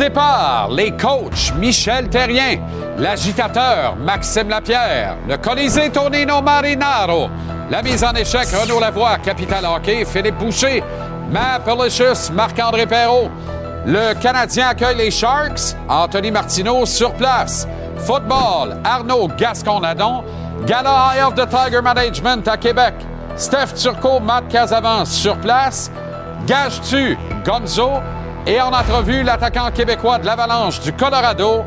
Départ, les coachs Michel Terrien, l'agitateur Maxime Lapierre, le Colisée Tonino Marinaro, la mise en échec Renaud Lavoie, Capital Hockey, Philippe Boucher, Matt Marc-André Perrault. Le Canadien accueille les Sharks, Anthony Martineau sur place. Football, Arnaud Gascon-Nadon, Gala Eye of the Tiger Management à Québec. Steph Turcot, Matt Casavant sur place. Gage-tu, Gonzo? Et en entrevue, l'attaquant québécois de l'Avalanche du Colorado,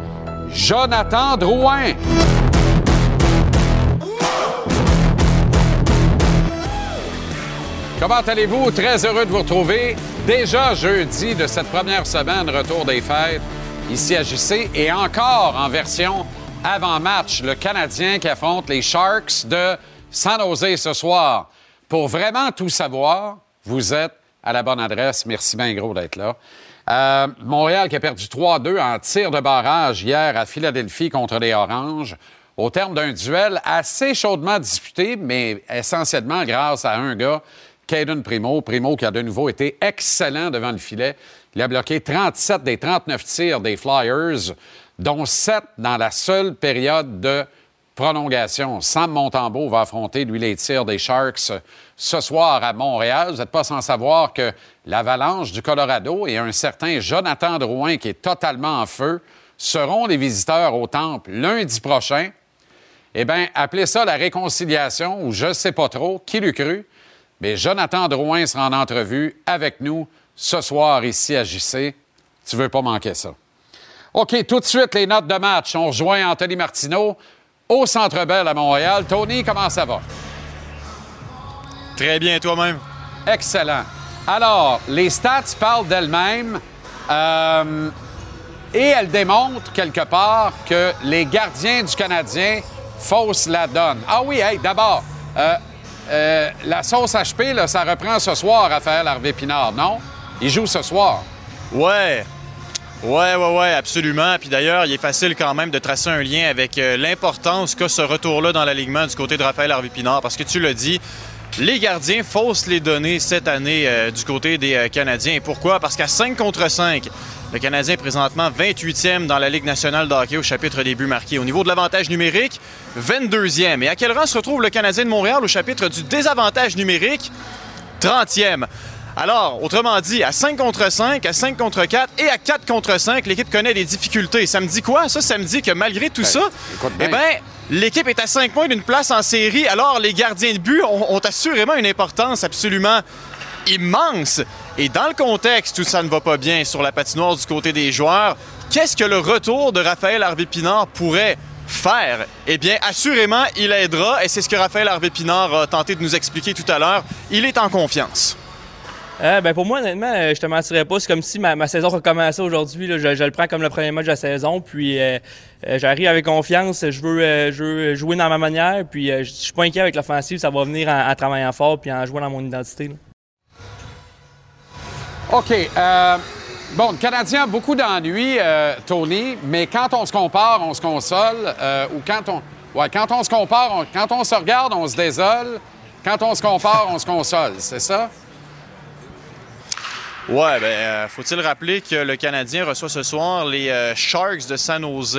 Jonathan Drouin. Comment allez-vous? Très heureux de vous retrouver. Déjà jeudi de cette première semaine, retour des fêtes, ici à JC, et encore en version avant-match, le Canadien qui affronte les Sharks de San Jose ce soir. Pour vraiment tout savoir, vous êtes à la bonne adresse. Merci bien gros d'être là. Euh, Montréal qui a perdu 3-2 en tir de barrage hier à Philadelphie contre les Oranges, au terme d'un duel assez chaudement disputé, mais essentiellement grâce à un gars Caden Primo. Primo qui a de nouveau été excellent devant le filet. Il a bloqué 37 des 39 tirs des Flyers, dont 7 dans la seule période de prolongation. Sam Montembeau va affronter, lui, les tirs des Sharks ce soir à Montréal. Vous n'êtes pas sans savoir que l'Avalanche du Colorado et un certain Jonathan Drouin, qui est totalement en feu, seront les visiteurs au Temple lundi prochain. Eh bien, appelez ça la réconciliation ou je ne sais pas trop, qui l'eût cru. Mais Jonathan Drouin sera en entrevue avec nous ce soir ici à JC. Tu veux pas manquer ça. OK, tout de suite, les notes de match. On rejoint Anthony Martineau au Centre Bell à Montréal. Tony, comment ça va? Très bien, toi-même. Excellent. Alors, les stats parlent d'elles-mêmes euh, et elles démontrent quelque part que les gardiens du Canadien faussent la donne. Ah oui, hey, d'abord, euh, euh, la sauce HP, là, ça reprend ce soir, Raphaël Harvey-Pinard, non? Il joue ce soir. Ouais. Ouais, ouais, ouais, absolument. Puis d'ailleurs, il est facile quand même de tracer un lien avec l'importance qu'a ce retour-là dans l'alignement du côté de Raphaël Harvey-Pinard, parce que tu l'as dit, les gardiens faussent les données cette année euh, du côté des euh, Canadiens. Pourquoi? Parce qu'à 5 contre 5, le Canadien est présentement 28e dans la Ligue nationale de hockey au chapitre des buts marqués. Au niveau de l'avantage numérique, 22e. Et à quel rang se retrouve le Canadien de Montréal au chapitre du désavantage numérique? 30e. Alors, autrement dit, à 5 contre 5, à 5 contre 4 et à 4 contre 5, l'équipe connaît des difficultés. Ça me dit quoi? Ça, ça me dit que malgré tout Ben, ça, eh bien. L'équipe est à 5 points d'une place en série. Alors, les gardiens de but ont, ont assurément une importance absolument immense. Et dans le contexte où ça ne va pas bien sur la patinoire du côté des joueurs, qu'est-ce que le retour de Raphaël Harvey-Pinard pourrait faire? Eh bien, assurément, il aidera. Et c'est ce que Raphaël Harvey-Pinard a tenté de nous expliquer tout à l'heure. Il est en confiance. Euh, ben pour moi, honnêtement, euh, je te mentirais pas. C'est comme si ma, saison recommençait aujourd'hui. Je, le prends comme le premier match de la saison. Puis euh, j'arrive avec confiance. Je veux, je veux jouer dans ma manière. Puis je suis pas inquiet avec l'offensive. Ça va venir en, travaillant fort puis en jouant dans mon identité. OK. bon, le Canadien a beaucoup d'ennuis, Tony, mais quand on se compare, on se console. ou quand on. Ouais, quand on se compare, quand on se regarde, on se désole. Quand on se compare, on se console. C'est ça? Ouais, ben, euh, faut-il rappeler que le Canadien reçoit ce soir les euh, Sharks de San Jose.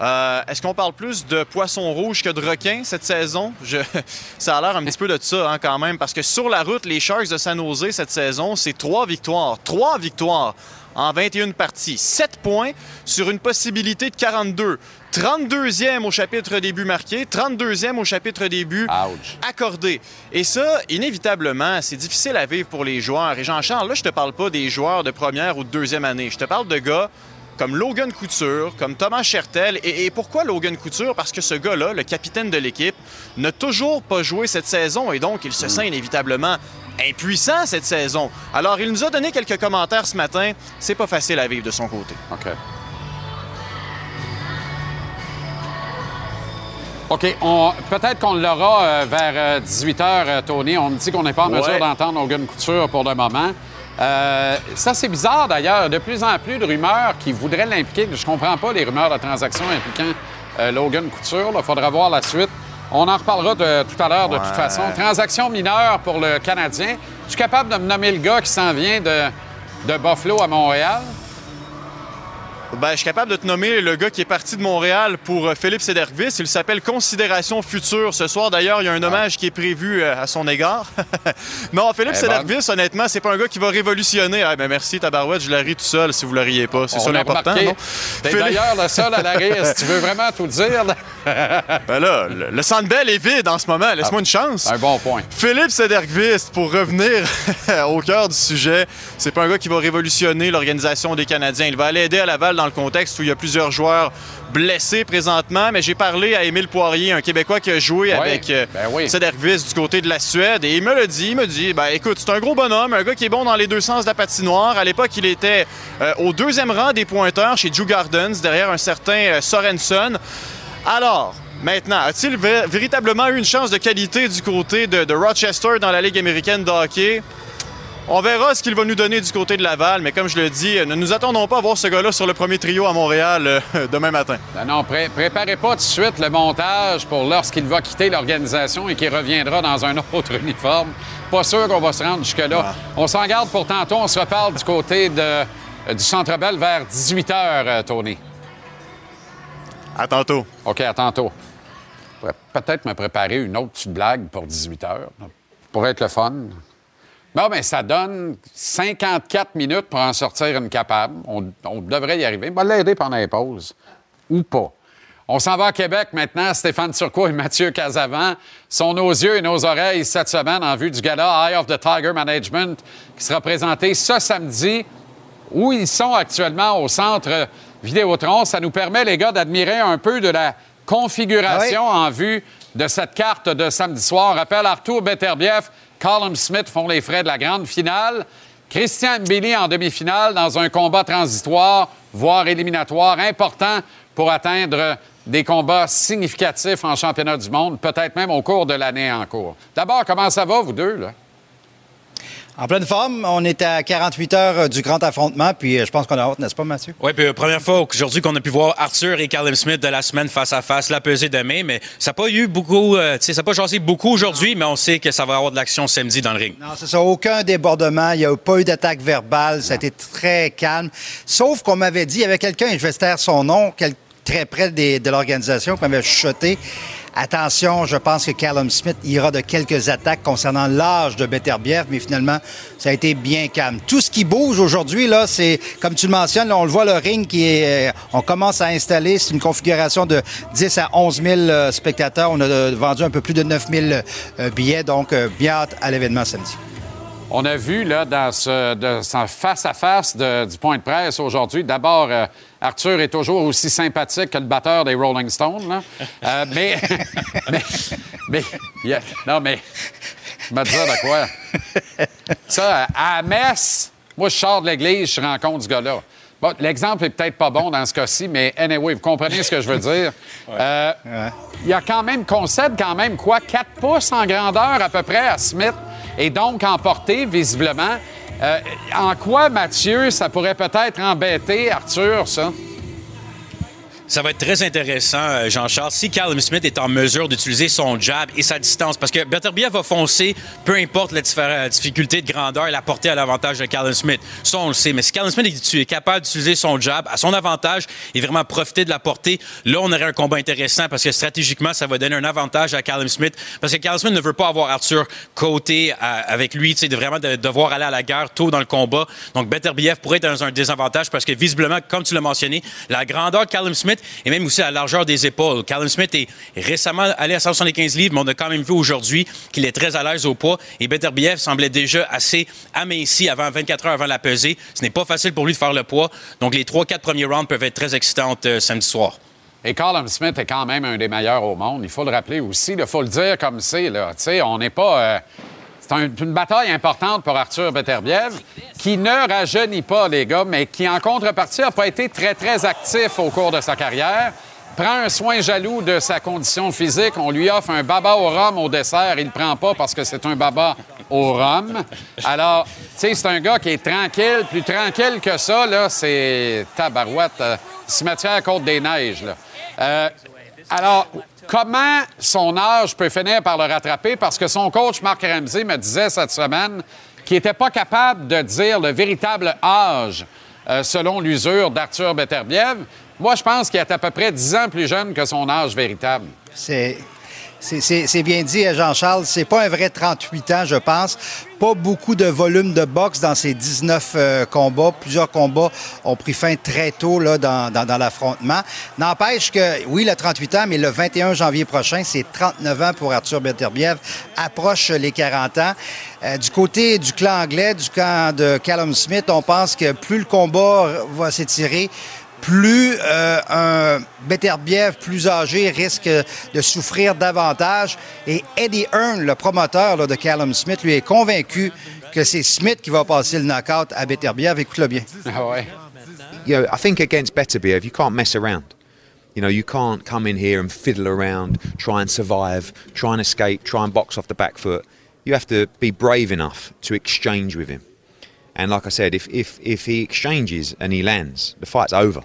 Euh, Est-ce qu'on parle plus de poissons rouges que de requins cette saison? Ça a l'air un petit peu de ça hein, quand même, parce que sur la route, les Sharks de San Jose cette saison, c'est trois victoires. Trois victoires en 21 parties. 7 points sur une possibilité de 42. 32e au chapitre des buts marqués, 32e au chapitre des buts Ouch. Et ça, inévitablement, c'est difficile à vivre pour les joueurs. Et Jean-Charles, là, je te parle pas des joueurs de première ou de deuxième année. Je te parle de gars comme Logan Couture, comme Thomas Chertel. Et, et pourquoi Logan Couture? Parce que ce gars-là, le capitaine de l'équipe, n'a toujours pas joué cette saison et donc il se sent inévitablement impuissant cette saison. Alors, il nous a donné quelques commentaires ce matin. C'est pas facile à vivre de son côté. OK. OK. on- Peut-être qu'on l'aura euh, vers 18 h, Tony. On me dit qu'on n'est pas en mesure d'entendre Logan Couture pour le moment. Euh, ça, c'est bizarre d'ailleurs. De plus en plus de rumeurs qui voudraient l'impliquer. Je comprends pas les rumeurs de transactions impliquant euh, Logan Couture. Il faudra voir la suite. On en reparlera de, tout à l'heure, de toute façon. Transaction mineure pour le Canadien. Tu es capable de me nommer le gars qui s'en vient de, de Buffalo à Montréal? Ben, je suis capable de te nommer le gars qui est parti de Montréal pour euh, Philippe Sedergvis. Il s'appelle Considération Future. Ce soir, d'ailleurs, il y a un Ah. hommage qui est prévu euh, à son égard. non, Philippe Eh Sedergvis, honnêtement, c'est pas un gars qui va révolutionner. Ah, ben merci, Tabarouette, je la ris tout seul si vous la riez pas. C'est ça l'important? T'es Philippe- d'ailleurs le seul à la rire. si tu veux vraiment tout dire. Ben là, le, le Sandbell est vide en ce moment. Laisse-moi une chance. un bon point. Philippe Sedergvist, pour revenir au cœur du sujet, c'est pas un gars qui va révolutionner l'organisation des Canadiens. Il va aller aider à Laval dans le contexte où il y a plusieurs joueurs blessés présentement, mais j'ai parlé à Émile Poirier, un Québécois qui a joué avec euh, ben oui. Du côté de la Suède, et il me l'a dit, il me dit, ben écoute, c'est un gros bonhomme, un gars qui est bon dans les deux sens de la patinoire. À l'époque, il était euh, au deuxième rang des pointeurs chez Drew Gardens, derrière un certain euh, Sorensen. Alors, maintenant, a-t-il vé- véritablement eu une chance de qualité du côté de, de Rochester dans la Ligue américaine de hockey? On verra ce qu'il va nous donner du côté de Laval, mais comme je le dis, ne nous attendons pas à voir ce gars-là sur le premier trio à Montréal euh, demain matin. Non, non, pré- préparez pas tout de suite le montage pour lorsqu'il va quitter l'organisation et qu'il reviendra dans un autre uniforme. Pas sûr qu'on va se rendre jusque-là. On s'en garde pour tantôt. On se reparle du côté de, euh, du Centre Bell vers 18 h, Tony. À tantôt. OK, à tantôt. Peut-être me préparer une autre petite blague pour 18 h. Pour être le fun. Bon, bien, ça donne 54 minutes pour en sortir une capable. On, on devrait y arriver. On va l'aider pendant les pauses. Ou pas. On s'en va à Québec maintenant. Stéphane Turcot et Mathieu Casavant sont nos yeux et nos oreilles cette semaine en vue du gala Eye of the Tiger Management qui sera présenté ce samedi où ils sont actuellement au centre Vidéotron. Ça nous permet, les gars, d'admirer un peu de la configuration en vue de cette carte de samedi soir. On rappelle Arthur Beterbiev, Colin Smith font les frais de la grande finale. Christian Mbili en demi-finale dans un combat transitoire, voire éliminatoire, important pour atteindre des combats significatifs en championnat du monde, peut-être même au cours de l'année en cours. D'abord, comment ça va, vous deux? Là? En pleine forme, on est à 48 heures euh, du grand affrontement, puis euh, je pense qu'on a hâte, n'est-ce pas, Mathieu? Oui, puis euh, première fois aujourd'hui qu'on a pu voir Arthur et Callum Smith de la semaine face à face, la pesée demain, mais ça n'a pas eu beaucoup, euh, tu sais, ça n'a pas jasé beaucoup aujourd'hui, mais on sait que ça va avoir de l'action samedi dans le ring. Non, c'est ça, aucun débordement, il n'y a pas eu d'attaque verbale, ça a été très calme. Sauf qu'on m'avait dit, il y avait quelqu'un, je vais se taire son nom, quel- très près des- de l'organisation, qui m'avait chuchoté. Attention, je pense que Callum Smith ira de quelques attaques concernant l'âge de Beterbiev, mais finalement, ça a été bien calme. Tout ce qui bouge aujourd'hui, là, c'est, comme tu le mentionnes, on le voit, le ring qui est, euh, on commence à installer, c'est une configuration de 10 à 11 000 euh, spectateurs. On a euh, vendu un peu plus de 9 000 euh, billets, donc bien hâte à l'événement samedi. On a vu là, dans ce, face-à-face du point de presse aujourd'hui, d'abord, euh, Arthur est toujours aussi sympathique que le batteur des Rolling Stones. là. Euh, mais, mais, non, mais, je me disais de quoi? Ça, à Metz, moi, je sors de l'église, je rencontre ce gars-là. Bon, l'exemple est peut-être pas bon dans ce cas-ci, mais anyway, vous comprenez ce que je veux dire. Euh, Il y a quand même, concède quand même quoi, 4 pouces en grandeur à peu près à Smith, et donc en portée, visiblement. Euh, en quoi, Mathieu, ça pourrait peut-être embêter Arthur, ça? Ça va être très intéressant, euh, Jean-Charles, si Callum Smith est en mesure d'utiliser son jab et sa distance. Parce que Beterbiev va foncer, peu importe la, difficulté de grandeur et la portée à l'avantage de Callum Smith. Ça, on le sait. Mais si Callum Smith est, capable d'utiliser son jab à son avantage et vraiment profiter de la portée, là, on aurait un combat intéressant parce que stratégiquement, ça va donner un avantage à Callum Smith. Parce que Callum Smith ne veut pas avoir Arthur côté à- avec lui, de vraiment de, devoir aller à la guerre tôt dans le combat. Donc, Beterbiev pourrait être dans un désavantage parce que visiblement, comme tu l'as mentionné, la grandeur de Callum Smith et même aussi la largeur des épaules. Callum Smith est récemment allé à 175 livres, mais on a quand même vu aujourd'hui qu'il est très à l'aise au poids. Et Beterbiev semblait déjà assez aminci avant 24 heures avant la pesée. Ce n'est pas facile pour lui de faire le poids. Donc, les 3-4 premiers rounds peuvent être très excitants euh, samedi soir. Et Colin Smith est quand même un des meilleurs au monde. Il faut le rappeler aussi. Il faut le dire comme c'est. on n'est pas. euh, c'est un- une bataille importante pour Arthur Beterbiev, qui ne rajeunit pas, les gars, mais qui, en contrepartie, n'a pas été très, très actif au cours de sa carrière. Prend un soin jaloux de sa condition physique. On lui offre un baba au rhum au dessert. Il ne prend pas parce que c'est un baba au rhum. Alors, tu sais, c'est un gars qui est tranquille. Plus tranquille que ça, là, c'est tabarouette. euh, cimetière Côte-des-Neiges. Euh, alors, comment son âge peut finir par le rattraper? Parce que son coach, Marc Ramsey, me disait cette semaine qu'il n'était pas capable de dire le véritable âge euh, selon l'usure d'Arthur Beterbiev. Moi, je pense qu'il est à peu près 10 ans plus jeune que son âge véritable. C'est c'est bien dit, Jean-Charles. C'est pas un vrai 38 ans, je pense. Pas beaucoup de volume de boxe dans ces 19 euh, combats. Plusieurs combats ont pris fin très tôt là, dans, dans, l'affrontement. N'empêche que, oui, le 38 ans, mais le 21 janvier prochain, c'est 39 ans pour Arthur Beterbiev. Approche les 40 ans. Euh, du côté du clan anglais, du camp de Callum Smith, on pense que plus le combat va s'étirer, plus euh, un Beterbiev plus âgé risque de souffrir davantage. Et Eddie Hearn, le promoteur de Callum Smith, lui est convaincu que c'est Smith qui va passer le knockout à Beterbiev. Écoute-le bien. Ah ouais. You know, I think against Beterbiev, you can't mess around. You know, you can't come in here and fiddle around, try and survive, try and escape, try and box off the back foot. You have to be brave enough to exchange with him. And like I said, if, if, if he exchanges and he lands, the fight's over.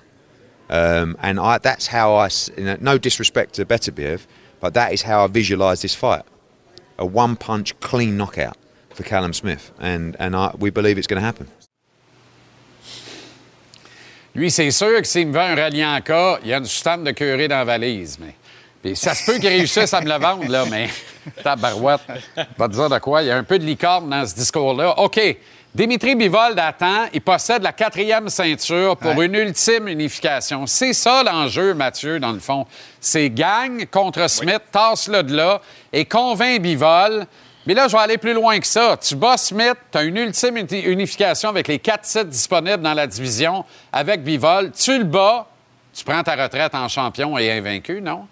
Um, and I, that's how I, you know, no disrespect to Beterbiev, but that is how I visualise this fight. A one punch clean knockout for Callum Smith. And, and I, we believe it's going to happen. Lui, c'est sûr que s'il me veut un cas, il y a une stand de curé dans la valise. Mais... Puis ça se peut qu'il réussisse à me le vendre, là, mais tabarouette. Pas dire de quoi. Il y a un peu de licorne dans ce discours-là. OK. Dimitri Bivol attend, il possède la quatrième ceinture pour une ultime unification. C'est ça l'enjeu, Mathieu, dans le fond. C'est gagne contre Smith, tasse-le de là et convainc Bivol. Mais là, je vais aller plus loin que ça. Tu bats Smith, tu as une ultime unification avec les quatre sites disponibles dans la division avec Bivol. Tu le bats, tu prends ta retraite en champion et invaincu, non?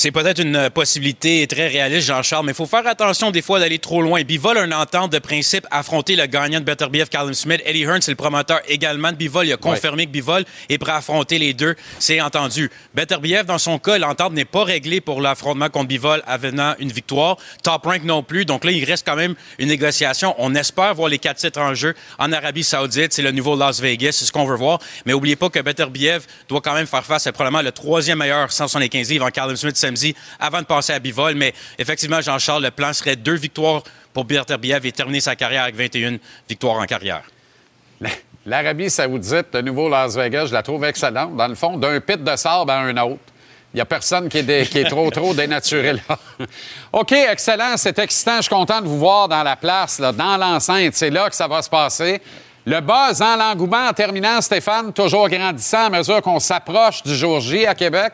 C'est peut-être une possibilité très réaliste, Jean-Charles, mais il faut faire attention des fois d'aller trop loin. Bivol a une entente de principe affronter le gagnant de Beterbiev, Callum Smith. Eddie Hearn, c'est le promoteur également de Bivol. Il a confirmé que Bivol est prêt à affronter les deux. C'est entendu. Beterbiev, dans son cas, l'entente n'est pas réglée pour l'affrontement contre Bivol avenant une victoire. Top Rank non plus. Donc là, il reste quand même une négociation. On espère voir les quatre titres en jeu en Arabie Saoudite. C'est le nouveau Las Vegas. C'est ce qu'on veut voir. Mais n'oubliez pas que Beterbiev doit quand même faire face à probablement le troisième meilleur 175 livres en Callum Smith avant de passer à Bivol. Mais effectivement, Jean-Charles, le plan serait deux victoires pour Beterbiev et terminer sa carrière avec 21 victoires en carrière. L'Arabie saoudite, le nouveau Las Vegas, je la trouve excellente. Dans le fond, d'un pit de sable à un autre. Il n'y a personne qui est, trop, trop dénaturé là. OK, excellent. C'est excitant. Je suis content de vous voir dans la place, dans l'enceinte. C'est là que ça va se passer. Le buzz en l'engouement en terminant, Stéphane, toujours grandissant à mesure qu'on s'approche du jour J à Québec.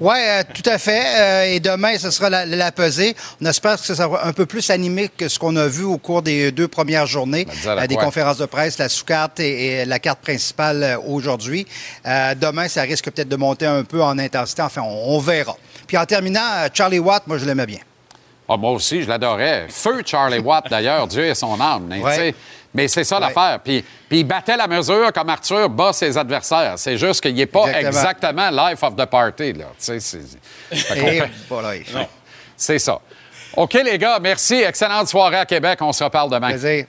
Oui, euh, tout à fait. Euh, et demain, ce sera la, pesée. On espère que ça sera un peu plus animé que ce qu'on a vu au cours des deux premières journées, euh, des conférences de presse, la sous-carte et, la carte principale aujourd'hui. demain, ça risque peut-être de monter un peu en intensité. Enfin, on, verra. Puis en terminant, Charlie Watt, moi, je l'aimais bien. Ah, moi aussi, je l'adorais. Feu Charlie Watt, d'ailleurs. Dieu et son âme. Mais c'est ça l'affaire. Puis, puis, il battait la mesure comme Arthur bat ses adversaires. C'est juste qu'il n'est pas exactement. life of the party. Là. C'est, c'est ça. OK, les gars, merci. Excellente soirée à Québec. On se reparle demain. Plaisir.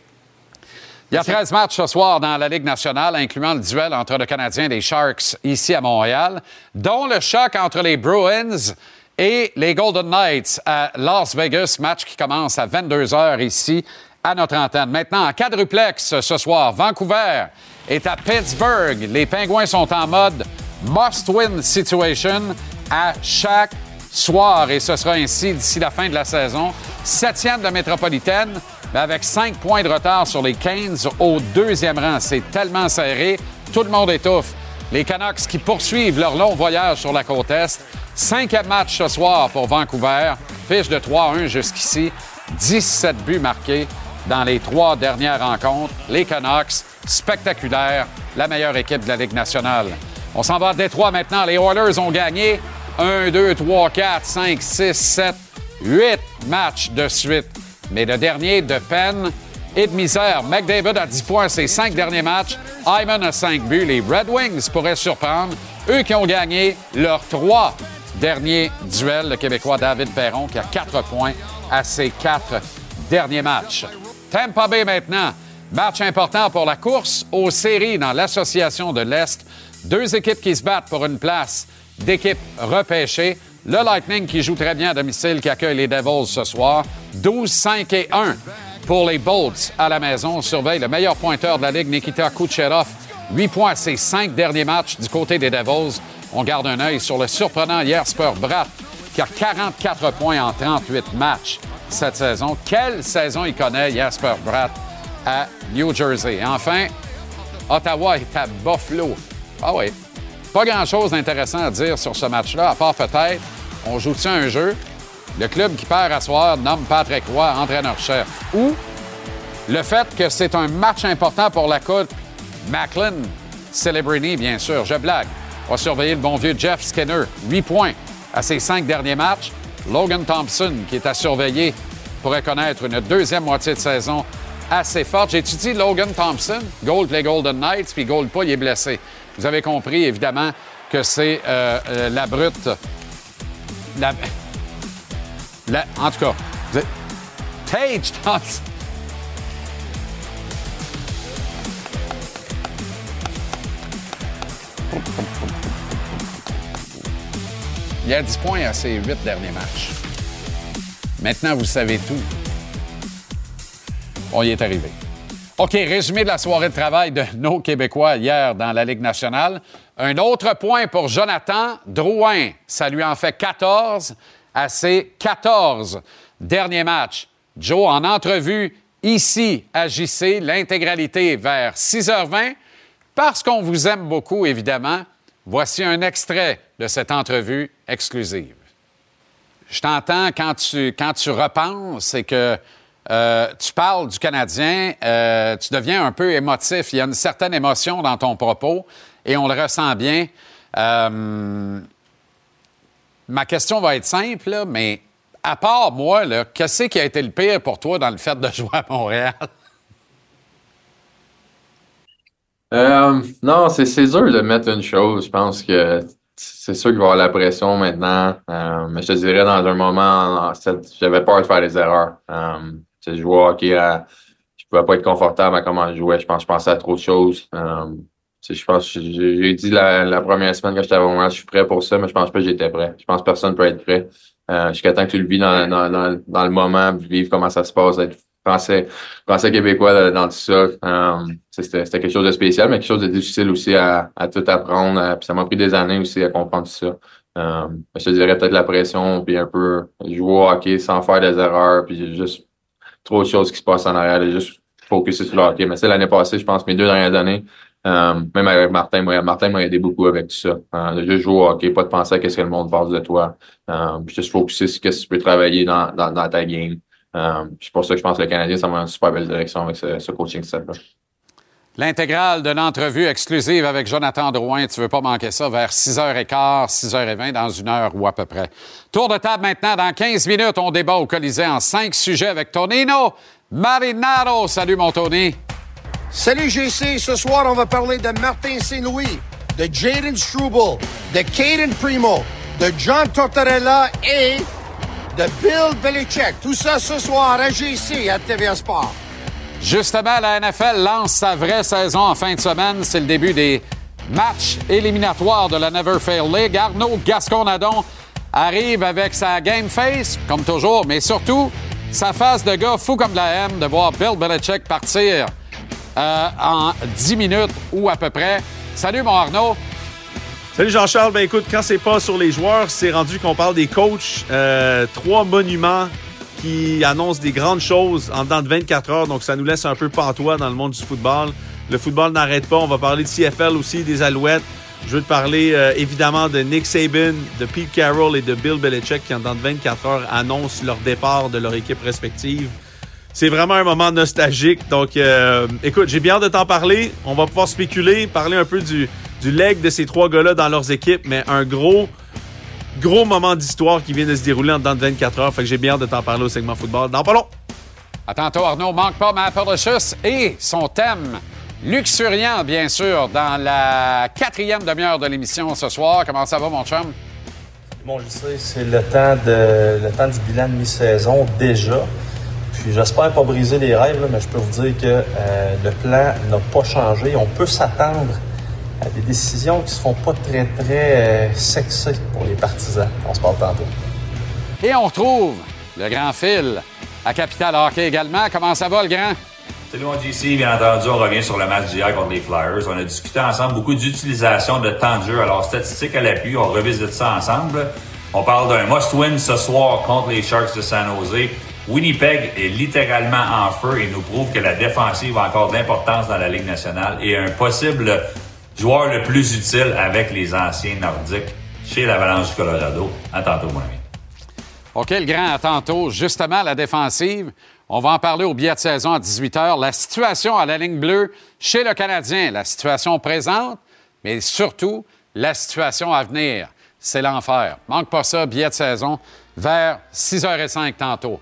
Il y a 13 matchs ce soir dans la Ligue nationale, incluant le duel entre le Canadien et les Sharks ici à Montréal, dont le choc entre les Bruins et les Golden Knights à Las Vegas, match qui commence à 22 h ici à notre antenne. Maintenant, en quadruplex ce soir, Vancouver est à Pittsburgh. Les Pingouins sont en mode must-win situation à chaque soir et ce sera ainsi d'ici la fin de la saison. Septième de la métropolitaine, mais avec cinq points de retard sur les Canes au deuxième rang. C'est tellement serré, tout le monde étouffe. Les Canucks qui poursuivent leur long voyage sur la côte Est. Cinquième match ce soir pour Vancouver. Fiche de 3-1 jusqu'ici. 17 buts marqués dans les trois dernières rencontres. Les Canucks, spectaculaires, la meilleure équipe de la Ligue nationale. On s'en va à Détroit maintenant. Les Oilers ont gagné 1, 2, 3, 4, 5, 6, 7, 8 matchs de suite. Mais le dernier de peine et de misère. McDavid a 10 points ses cinq derniers matchs. Hyman a 5 buts. Les Red Wings pourraient surprendre. Eux qui ont gagné leurs trois derniers duels. Le Québécois David Perron qui a 4 points à ses quatre derniers matchs. Tampa Bay maintenant. Match important pour la course aux séries dans l'Association de l'Est. Deux équipes qui se battent pour une place d'équipe repêchée. Le Lightning qui joue très bien à domicile, qui accueille les Devils ce soir. 12, 5 et 1. Pour les Bolts à la maison, on surveille le meilleur pointeur de la Ligue, Nikita Kucherov. 8 points à ses cinq derniers matchs du côté des Devils. On garde un œil sur le surprenant Jesper Bratt, qui a 44 points en 38 matchs cette saison. Quelle saison il connaît, Jasper Bratt, à New Jersey. Enfin, Ottawa est à Buffalo. Ah oui. Pas grand-chose d'intéressant à dire sur ce match-là, à part peut-être, on joue-tu un jeu? Le club qui perd à soir nomme Patrick Roy entraîneur-chef. Ou le fait que c'est un match important pour la Coupe Macklin, Celebrini, bien sûr, je blague. On va surveiller le bon vieux Jeff Skinner. 8 points à ses cinq derniers matchs. Logan Thompson, qui est à surveiller, pourrait connaître une deuxième moitié de saison assez forte. J'étudie Logan Thompson, gold les Golden Knights, puis gold pas, il est blessé. Vous avez compris, évidemment, que c'est euh, euh, la brute. La, en tout cas, Tage Thompson. Il a 10 points à ses 8 derniers matchs. Maintenant, vous savez tout. On y est arrivé. OK, résumé de la soirée de travail de nos Québécois hier dans la Ligue nationale. Un autre point pour Jonathan Drouin. Ça lui en fait 14 à ses 14 derniers matchs. Joe, en entrevue ici à JC, l'intégralité vers 6h20. Parce qu'on vous aime beaucoup, évidemment, voici un extrait de cette entrevue exclusive. Je t'entends quand tu, quand tu repenses et que euh, tu parles du Canadien, euh, tu deviens un peu émotif. Il y a une certaine émotion dans ton propos et on le ressent bien. Euh, ma question va être simple, mais à part moi, qu'est-ce qui a été le pire pour toi dans le fait de jouer à Montréal? Non, c'est dur de mettre une chose. Je pense que c'est sûr qu'il va y avoir la pression maintenant. Euh, mais je te dirais, dans un moment, j'avais peur de faire des erreurs. Euh, je jouais au hockey, je pouvais pas être confortable à comment je jouais. Je pense je pensais à trop de choses. Euh, je pense j'ai dit la, première semaine que j'étais à moi, je suis prêt pour ça, mais je pense pas que j'étais prêt. Je pense que personne peut être prêt. Euh, jusqu'à temps que tu le vis dans, dans le moment, vivre comment ça se passe, être français, français québécois dans tout ça. Euh, c'était, quelque chose de spécial, mais quelque chose de difficile aussi à, à tout apprendre. Euh, puis ça m'a pris des années aussi à comprendre tout ça. Euh, je te dirais peut-être la pression, puis un peu jouer au hockey sans faire des erreurs, puis juste trop de choses qui se passent en arrière, et juste focus sur le hockey. Mais c'est l'année passée, je pense, mes deux dernières années, euh, même avec Martin, Martin m'a aidé beaucoup avec tout ça. Euh, de juste jouer au hockey, pas de penser à qu'est-ce que le monde pense de toi. Euh, juste focuser sur ce que tu peux travailler dans, dans ta game. Euh, c'est pour ça que je pense que le Canadien, ça va une super belle direction avec ce, coaching set-là. L'intégrale de l'entrevue exclusive avec Jonathan Drouin, tu veux pas manquer ça, vers 6h15, 6h20, dans une heure ou à peu près. Tour de table maintenant, dans 15 minutes, on débat au Colisée en cinq sujets avec Tonino Marinaro. Salut mon Tony. Salut GC, ce soir on va parler de Martin Saint-Louis, de Jaden Struble, de Caden Primo, de John Tortorella et de Bill Belichick. Tout ça ce soir à GC à TVA Sport. Justement, la NFL lance sa vraie saison en fin de semaine. C'est le début des matchs éliminatoires de la Never Fail League. Arnaud Gasconadon arrive avec sa game face, comme toujours, mais surtout sa face de gars fou comme la haine de voir Bill Belichick partir euh, en 10 minutes ou à peu près. Salut, mon Arnaud. Salut Jean-Charles. Ben écoute, quand c'est pas sur les joueurs, c'est rendu qu'on parle des coachs. Euh, trois monuments qui annoncent des grandes choses en dedans de 24 heures. Donc ça nous laisse un peu pantois dans le monde du football. Le football n'arrête pas. On va parler de CFL aussi, des Alouettes. Je veux te parler euh, évidemment de Nick Saban, de Pete Carroll et de Bill Belichick qui en dedans de 24 heures annoncent leur départ de leur équipe respective. C'est vraiment un moment nostalgique. Donc, euh, écoute, j'ai bien hâte de t'en parler. On va pouvoir spéculer, parler un peu du, du leg de ces trois gars-là dans leurs équipes, mais un gros, gros moment d'histoire qui vient de se dérouler en dedans de 24 heures. Fait que j'ai bien hâte de t'en parler au segment football. Dans pas long. À tantôt, Arnaud. Manque pas Matt et son thème luxuriant, bien sûr, dans la quatrième demi-heure de l'émission ce soir. Comment ça va, mon chum? Bon, je sais, c'est le temps de le temps du bilan de mi-saison déjà. Puis j'espère pas briser les rêves, mais je peux vous dire que euh, le plan n'a pas changé. On peut s'attendre à des décisions qui ne se font pas très, très euh, sexy pour les partisans. On se parle tantôt. Et on retrouve le grand fil à Capital Hockey également. Comment ça va, le grand? Salut mon JC, bien entendu, on revient sur le match d'hier contre les Flyers. On a discuté ensemble beaucoup d'utilisation de temps de jeu. Alors, statistiques à l'appui, on revisite ça ensemble. On parle d'un must-win ce soir contre les Sharks de San Jose. Winnipeg est littéralement en feu et nous prouve que la défensive a encore de l'importance dans la Ligue nationale et un possible joueur le plus utile avec les anciens nordiques chez l'Avalanche du Colorado. À tantôt, mon ami. OK, le grand, à tantôt. Justement, la défensive, on va en parler au billet de saison à 18 h. La situation à la ligne bleue chez le Canadien, la situation présente, mais surtout la situation à venir. C'est l'enfer. Manque pas ça, billet de saison, vers 6h05 tantôt.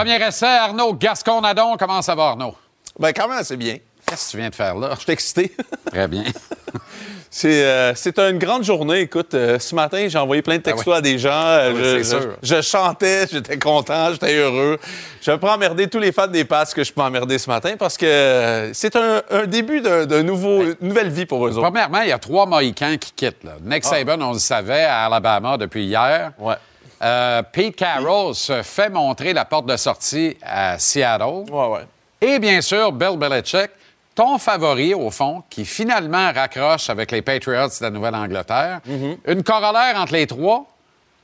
Premier essai, Arnaud Gascon-Nadon. Comment ça va, Arnaud? Ben, quand même assez bien. Qu'est-ce que tu viens de faire là? Je suis excité. Très bien. C'est euh, c'est une grande journée. Écoute, euh, ce matin, j'ai envoyé plein de textos Ah oui. à des gens. Euh, Ah oui, je, c'est je- sûr. je chantais, j'étais content, j'étais heureux. Je vais pas emmerder tous les fans des Pats que je peux emmerder ce matin parce que c'est un, un début d'un d'un nouveau, une nouvelle vie pour eux autres. Premièrement, il y a trois Mohicans qui quittent. là. Nick Saban, on le savait, à Alabama depuis hier. Ouais. Euh, Pete Carroll se fait montrer la porte de sortie à Seattle. Ouais, ouais. Et bien sûr, Bill Belichick, ton favori, au fond, qui finalement raccroche avec les Patriots de la Nouvelle-Angleterre. Une corollaire entre les trois.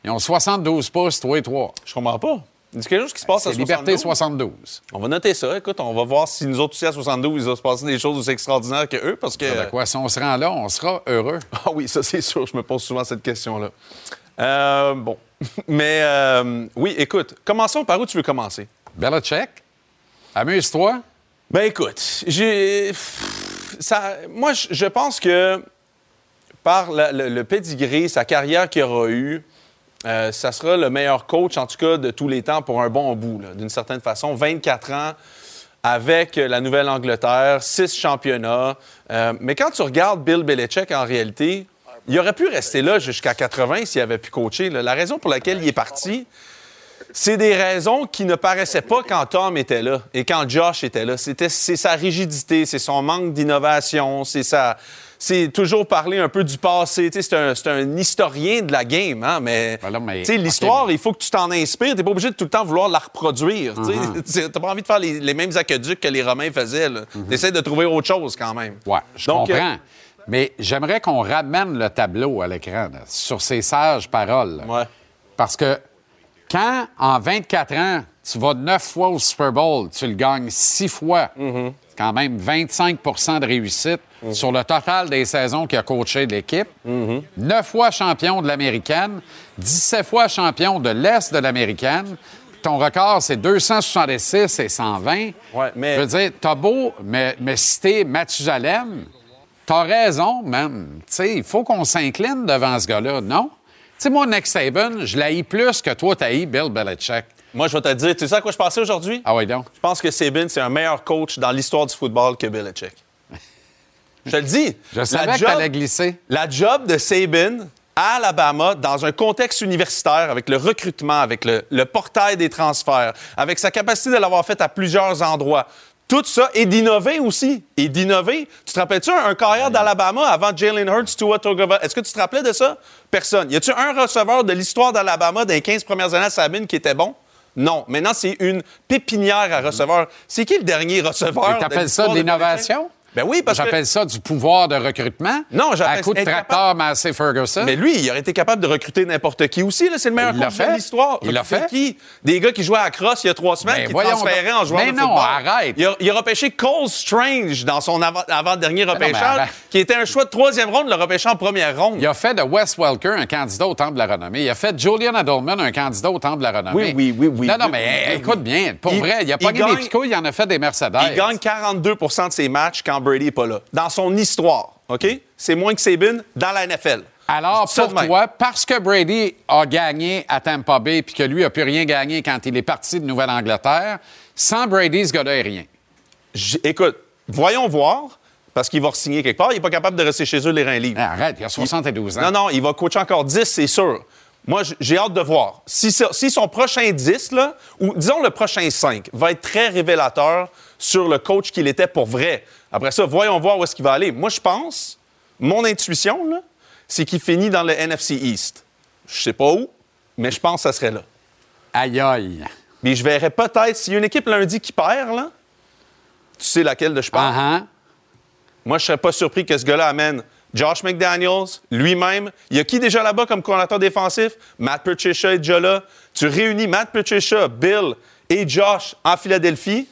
Ils ont 72 pouces, trois et trois. Je comprends pas. Il y a quelque chose qui se passe à Liberté 72. 72. On va noter ça. Écoute, on va voir si nous autres aussi à 72, il va se passer des choses aussi extraordinaires que eux parce que. Ça quoi? Si on se rend là, on sera heureux. Ah oui, ça c'est sûr, je me pose souvent cette question-là. Euh, bon. Mais euh, oui, écoute, commençons par où tu veux commencer? Belichick, amuse-toi. Ben écoute, j'ai. Ça, moi, je pense que par la- le, le pedigree, sa carrière qu'il aura eue, euh, ça sera le meilleur coach, en tout cas, de tous les temps pour un bon bout, d'une certaine façon. 24 ans avec la Nouvelle-Angleterre, 6 championnats. Euh, mais quand tu regardes Bill Belichick, en réalité, il aurait pu rester là jusqu'à 80 s'il avait pu coacher. là. La raison pour laquelle il est parti, c'est des raisons qui ne paraissaient pas quand Tom était là et quand Josh était là. C'était, c'est sa rigidité, c'est son manque d'innovation, c'est sa... C'est toujours parler un peu du passé. Tu C'est un, historien de la game, hein, mais, Voilà, mais- tu sais, l'histoire, il faut que tu t'en inspires. T'es pas obligé de tout le temps vouloir la reproduire. tu Uh-huh. sais. T'as pas envie de faire les, les mêmes aqueducs que les Romains faisaient. T'essaies de trouver autre chose quand même. Ouais, je Donc, comprends. euh, Mais j'aimerais qu'on ramène le tableau à l'écran là, sur ces sages paroles. Ouais. Parce que quand, en 24 ans, tu vas neuf fois au Super Bowl, tu le gagnes six fois, Mm-hmm. c'est quand même 25% de réussite sur le total des saisons qu'il a coaché de l'équipe. Mm-hmm. Neuf fois champion de l'américaine, 17 fois champion de l'Est de l'américaine. Ton record, c'est 266 et 120. Ouais, mais- Je veux dire, t'as beau me, me citer Mathusalem, t'as raison, sais, il faut qu'on s'incline devant ce gars-là, non? Tu sais, moi, Nick Saban, je l'haïs plus que toi, t'haïs Bill Belichick. Moi, je vais te dire, tu sais à quoi je pensais aujourd'hui? Ah oui, donc? Je pense que Sabin, c'est un meilleur coach dans l'histoire du football que Belichick. Je te le dis. Je savais que t'allais glisser. La job de Sabin à Alabama, dans un contexte universitaire, avec le recrutement, avec le, le portail des transferts, avec sa capacité de l'avoir fait à plusieurs endroits, tout ça, et d'innover aussi. Et d'innover. Tu te rappelles-tu un, un carrière d'Alabama avant Jalen Hurts, Tua Tagovailoa? Est-ce que tu te rappelais de ça? Personne. Y a-tu un receveur de l'histoire d'Alabama des 15 premières années à Sabine qui était bon? Non. Maintenant, c'est une pépinière à receveurs. C'est qui le dernier receveur? Et de t'appelles ça de l'innovation? Ben oui, parce que... J'appelle ça du pouvoir de recrutement. Non, j'appelle À coup de tracteur Massey Ferguson. Mais lui, il aurait été capable de recruter n'importe qui aussi. là. C'est le meilleur Il coach de fait. l'histoire. Il l'a fait. qui? Des gars qui jouaient à crosse il y a trois semaines, Ben qui voyons transféraient en jouant Mais de non, football. arrête. Il a, il a repêché Cole Strange dans son avant- avant-dernier non, mais repêchage, qui était un choix de troisième ronde, le repêchant en première ronde. Il a fait de Wes Welker un candidat au Temple de la Renommée. Il a fait de Julian Edelman un candidat au Temple de la Renommée. Oui, oui, oui, oui. Non, non, mais oui, écoute oui. bien. Pour Il- vrai, il a pas gagné des picouilles, il en a fait des Mercedes. Il gagne 42% de ses matchs quand Brady n'est pas là. Dans son histoire, OK? C'est moins que Sabin dans la NFL. Alors, pour toi, parce que Brady a gagné à Tampa Bay puis que lui a plus rien gagné quand il est parti de Nouvelle-Angleterre, sans Brady, ce gars-là est rien. J- Écoute, voyons voir, parce qu'il va re-signer quelque part. Il n'est pas capable de rester chez eux les reins libres. Ah, arrête, il a 72 ans. Non, non, il va coacher encore 10, c'est sûr. Moi, j'ai hâte de voir. Si son prochain 10, là, ou disons le prochain 5, va être très révélateur sur le coach qu'il était pour vrai. Après ça, voyons voir où est-ce qu'il va aller. Moi, je pense, mon intuition, c'est qu'il finit dans le NFC East. Je sais pas où, mais je pense que ça serait là. Aïe aïe. Mais je verrais peut-être, s'il y a une équipe lundi qui perd, là, tu sais laquelle de je parle? Ah, Moi, je serais pas surpris que ce gars-là amène Josh McDaniels, lui-même. Il y a qui déjà là-bas comme coordinateur défensif? Matt Patricia est déjà là. Tu réunis Matt Patricia, Bill et Josh en Philadelphie.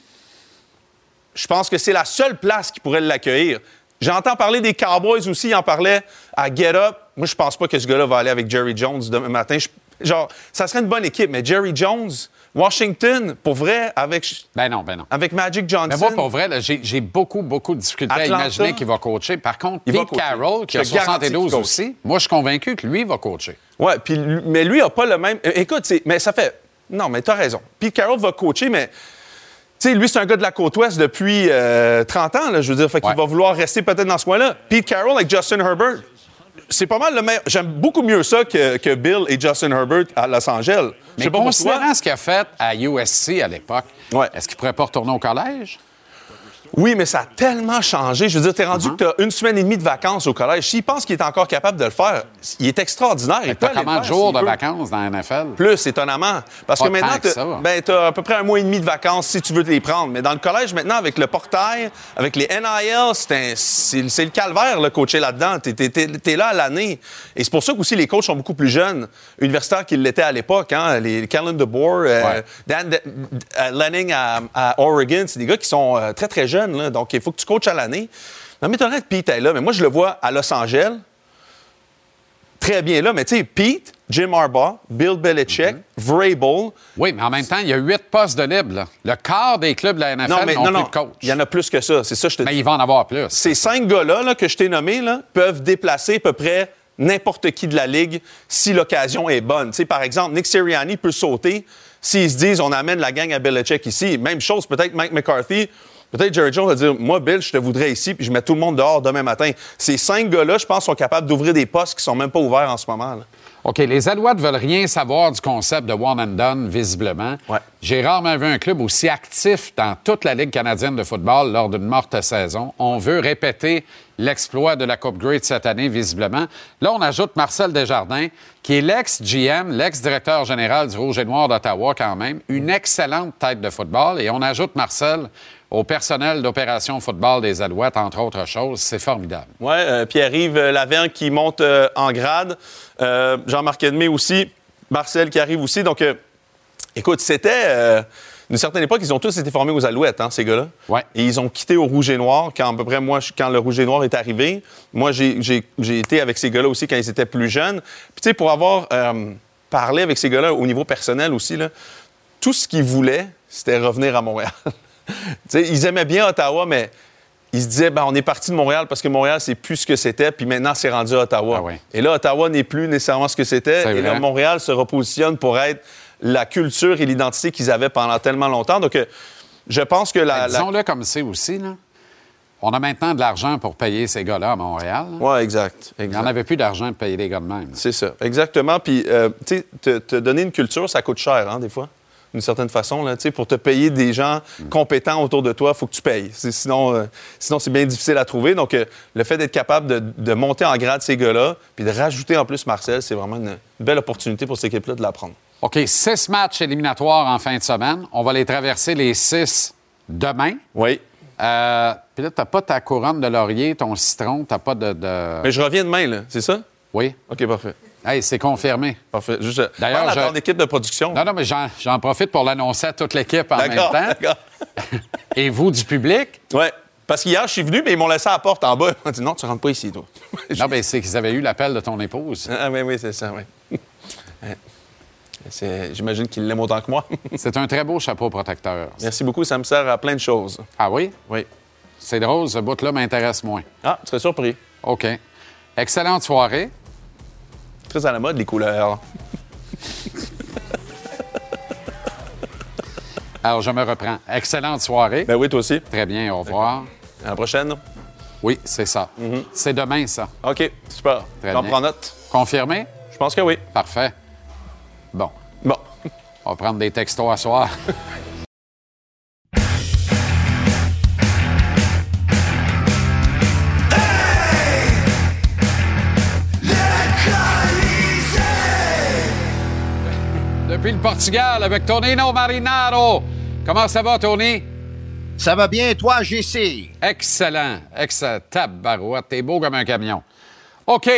Je pense que c'est la seule place qui pourrait l'accueillir. J'entends parler des Cowboys aussi, il en parlait à Get Up. Moi, je pense pas que ce gars-là va aller avec Jerry Jones demain matin. Je- genre, ça serait une bonne équipe, mais Jerry Jones, Washington, pour vrai, avec, Ben non, ben non. avec Magic Johnson. Mais moi, pour vrai, j'ai beaucoup, beaucoup de difficultés à imaginer qu'il va coacher. Par contre, Il Pete. Carroll, qui Je a te garantis qu'il 72 coach. aussi, moi, je suis convaincu que lui va coacher. Ouais, puis mais lui a pas le même. euh, Écoute, mais ça fait. Non, mais t'as raison. Pete Carroll va coacher, mais. Tu sais, lui, c'est un gars de la côte ouest depuis euh, 30 ans, là, je veux dire. Fait qu'il Ouais. va vouloir rester peut-être dans ce coin-là. Pete Carroll avec Justin Herbert, c'est pas mal le meilleur. J'aime beaucoup mieux ça que, que Bill et Justin Herbert à Los Angeles. Mais pas considérant ce qu'il a fait à USC à l'époque, Ouais. est-ce qu'il pourrait pas retourner au collège? Oui, mais ça a tellement changé. Je veux dire, t'es rendu Uh-huh. que t'as une semaine et demie de vacances au collège. S'il pense qu'il est encore capable de le faire, il est extraordinaire. Il T'as combien de jours de vacances dans la NFL? Plus, étonnamment. Parce Pas que maintenant, que t'as ben, t'as à peu près un mois et demi de vacances si tu veux te les prendre. Mais dans le collège, maintenant, avec le portail, avec les NIL, c'est le calvaire, le coacher là-dedans. T'es t'es là à l'année. Et c'est pour ça qu'aussi les coachs sont beaucoup plus jeunes, universitaires qu'ils l'étaient à l'époque. Hein? Les Callan DeBoer, euh. Dan De- euh, Lanning à, à Oregon, c'est des gars qui sont euh, très, très jeunes. Là. Donc, il faut que tu coaches à l'année. Non, mais t'aurais Pete est là. Mais moi, je le vois à Los Angeles très bien là. Mais tu sais, Pete, Jim Harbaugh, Bill Belichick, Vrabel. Oui, mais en même temps, il y a huit postes de libre. là. Le quart des clubs de la NFL Non, mais n'ont non, plus non. de coach. Il y en a plus que ça. C'est ça, je te Mais dis. il va en avoir plus. Ces cinq gars-là là, que je t'ai nommés là, peuvent déplacer à peu près n'importe qui de la Ligue si l'occasion est bonne. Tu sais, par exemple, Nick Sirianni peut sauter s'ils se disent on amène la gang à Belichick ici. Même chose, peut-être Mike McCarthy. Peut-être Jerry Jones va dire Moi, Bill, je te voudrais ici, puis je mets tout le monde dehors demain matin. Ces cinq gars-là, je pense, sont capables d'ouvrir des postes qui sont même pas ouverts en ce moment. là. OK, les Alouettes veulent rien savoir du concept de one and done, visiblement. Ouais. J'ai rarement vu un club aussi actif dans toute la Ligue canadienne de football lors d'une morte saison. On veut répéter l'exploit de la Coupe Grey de cette année, visiblement. Là, on ajoute Marcel Desjardins, qui est l'ex-GM, l'ex-directeur général du Rouge et Noir d'Ottawa quand même, une excellente tête de football. Et on ajoute Marcel au personnel d'opération football des Alouettes, entre autres choses. C'est formidable. Oui, Pierre-Yves euh, Lavergne qui monte euh, en grade. Euh, Jean-Marc Edmé aussi. Marcel qui arrive aussi. Donc, euh, écoute, c'était. d'une certaine époque, ils ont tous été formés aux Alouettes, hein, ces gars-là. Ouais. Et ils ont quitté au Rouge et Noir quand, à peu près, moi, quand le Rouge et Noir est arrivé. Moi, j'ai- été avec ces gars-là aussi quand ils étaient plus jeunes. Puis, tu sais, pour avoir euh, parlé avec ces gars-là au niveau personnel aussi, là, tout ce qu'ils voulaient, c'était revenir à Montréal. Ils aimaient bien Ottawa, mais ils se disaient, ben, on est parti de Montréal parce que Montréal, c'est plus ce que c'était, puis maintenant, c'est rendu à Ottawa. Ah ouais. Et là, Ottawa n'est plus nécessairement ce que c'était. Et là. Montréal se repositionne pour être la culture et l'identité qu'ils avaient pendant tellement longtemps. Donc, euh, je pense que la. La- Disons-le comme c'est aussi, là. On a maintenant de l'argent pour payer ces gars-là à Montréal. Ouais, exact. Il n'y exact. en avait plus d'argent pour payer les gars de même. C'est ça, exactement. Puis, euh, tu sais, te, te donner une culture, ça coûte cher, hein, des fois, d'une certaine façon. Là, Tu sais, pour te payer des gens compétents autour de toi, il faut que tu payes. C'est- Sinon, euh, sinon c'est bien difficile à trouver. Donc, euh, le fait d'être capable de, de monter en grade ces gars-là, puis de rajouter en plus Marcel, c'est vraiment une, une belle opportunité pour cette équipe-là de l'apprendre. OK, six matchs éliminatoires en fin de semaine. On va les traverser les six demain. Oui. Euh, Puis là, tu n'as pas ta couronne de laurier, ton citron, tu n'as pas de. de- Mais je reviens demain, là, c'est ça? Oui. OK, parfait. Hey, c'est confirmé. Parfait. Euh, D'ailleurs, parle à je- ton équipe de production. Non, non, mais j'en j'en profite pour l'annoncer à toute l'équipe en même temps. d'accord. Et vous, du public? Ouais. Parce qu'hier, je suis venu, mais ils m'ont laissé à la porte en bas. Ils m'ont dit non, tu rentres pas ici, toi. Non, mais c'est qu'ils avaient eu l'appel de ton épouse. Ah, oui, oui, c'est ça, oui. C'est- J'imagine qu'il l'aime autant que moi. C'est un très beau chapeau protecteur. Merci beaucoup, ça me sert à plein de choses. Ah oui? Oui. C'est drôle, ce bout-là m'intéresse moins. Ah, tu serais surpris. OK. Excellente soirée. Très à la mode, les couleurs. Alors, je me reprends. Excellente soirée. Ben oui, toi aussi. Très bien, au revoir. À la prochaine. Oui, c'est ça. C'est demain, ça. OK, super. Très bien. prends note. Confirmé? Je pense que oui. Parfait. Bon. Bon. On va prendre des textos à soir. Portugal avec Tonino Marinaro. Comment ça va, Tony? Ça va bien, toi, JC? Excellent. Excellent. Tabarouette, t'es beau comme un camion. OK.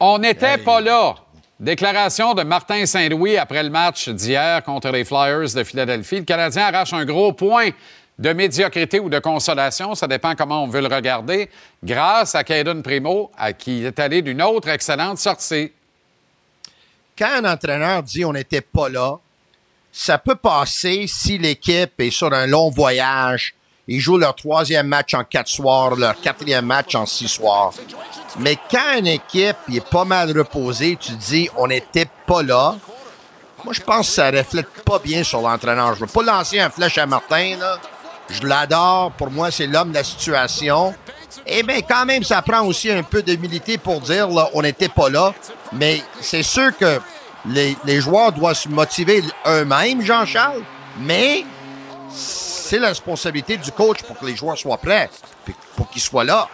On n'était pas là. Déclaration de Martin Saint-Louis après le match d'hier contre les Flyers de Philadelphie. Le Canadien arrache un gros point de médiocrité ou de consolation, ça dépend comment on veut le regarder, grâce à Caden Primo, à qui est allé d'une autre excellente sortie. Quand un entraîneur dit on n'était pas là, ça peut passer si l'équipe est sur un long voyage. Ils jouent leur troisième match en quatre soirs, leur quatrième match en six soirs. Mais quand une équipe est pas mal reposée, tu dis on n'était pas là. Moi, je pense que ça reflète pas bien sur l'entraîneur. Je veux pas lancer un flèche à Martin. Je l'adore. Pour moi, c'est l'homme de la situation. Eh bien, quand même, ça prend aussi un peu d'humilité pour dire, là, on n'était pas là. Mais c'est sûr que les, joueurs doivent se motiver eux-mêmes, Jean-Charles. Mais c'est la responsabilité du coach pour que les joueurs soient prêts, pour qu'ils soient là.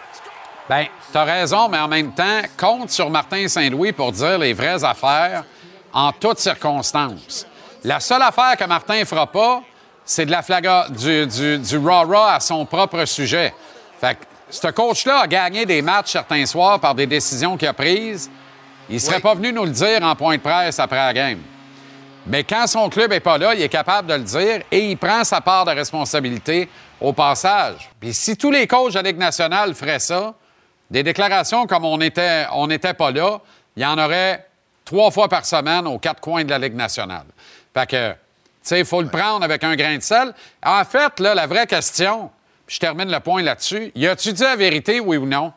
Bien, t'as raison, mais en même temps, compte sur Martin Saint-Louis pour dire les vraies affaires en toutes circonstances. La seule affaire que Martin ne fera pas, c'est de la flaga du, du, du à son propre sujet. Fait que ce coach-là a gagné des matchs certains soirs par des décisions qu'il a prises. Il ne serait pas venu nous le dire en point de presse après la game. Mais quand son club n'est pas là, il est capable de le dire et il prend sa part de responsabilité au passage. Puis si tous les coachs de la Ligue nationale feraient ça, des déclarations comme on n'était on était pas là, il y en aurait trois fois par semaine aux quatre coins de la Ligue nationale. Fait que, tu sais, il faut le prendre avec un grain de sel. En fait, là, la vraie question, puis je termine le point là-dessus, y a-tu dit la vérité, oui ou non?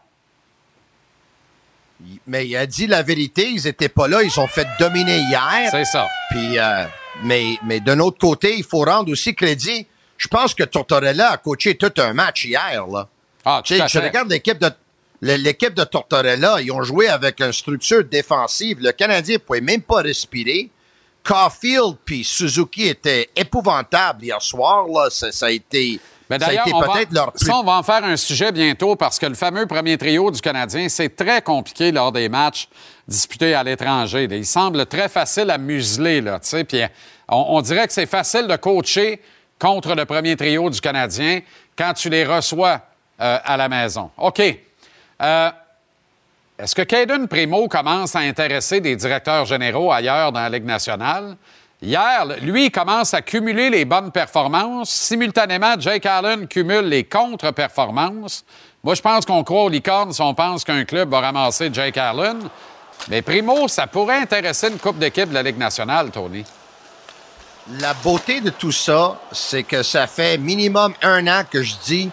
Mais il a dit la vérité, ils étaient pas là, ils sont fait dominer hier. C'est ça. Puis, euh, mais, mais d'un autre côté, il faut rendre aussi crédit. Je pense que Tortorella a coaché tout un match hier, là. Ah, Tu sais, à je fait. regarde l'équipe de l'équipe de Tortorella, ils ont joué avec une structure défensive. Le Canadien ne pouvait même pas respirer. Caulfield puis Suzuki étaient épouvantables hier soir. Là. Ça, ça a été, Mais ça a d'ailleurs, été on va- peut-être leur plus ça, on va en faire un sujet bientôt parce que le fameux premier trio du Canadien, c'est très compliqué lors des matchs disputés à l'étranger. Il semble très facile à museler, là, tu sais. Puis on, on dirait que c'est facile de coacher contre le premier trio du Canadien quand tu les reçois euh, à la maison. OK. Euh, est-ce que Caden Primo commence à intéresser des directeurs généraux ailleurs dans la Ligue nationale? Hier, lui, il commence à cumuler les bonnes performances. Simultanément, Jake Allen cumule les contre-performances. Moi, je pense qu'on croit aux licornes si on pense qu'un club va ramasser Jake Allen. Mais Primo, ça pourrait intéresser une coupe d'équipe de la Ligue nationale, Tony. La beauté de tout ça, c'est que ça fait minimum un an que je dis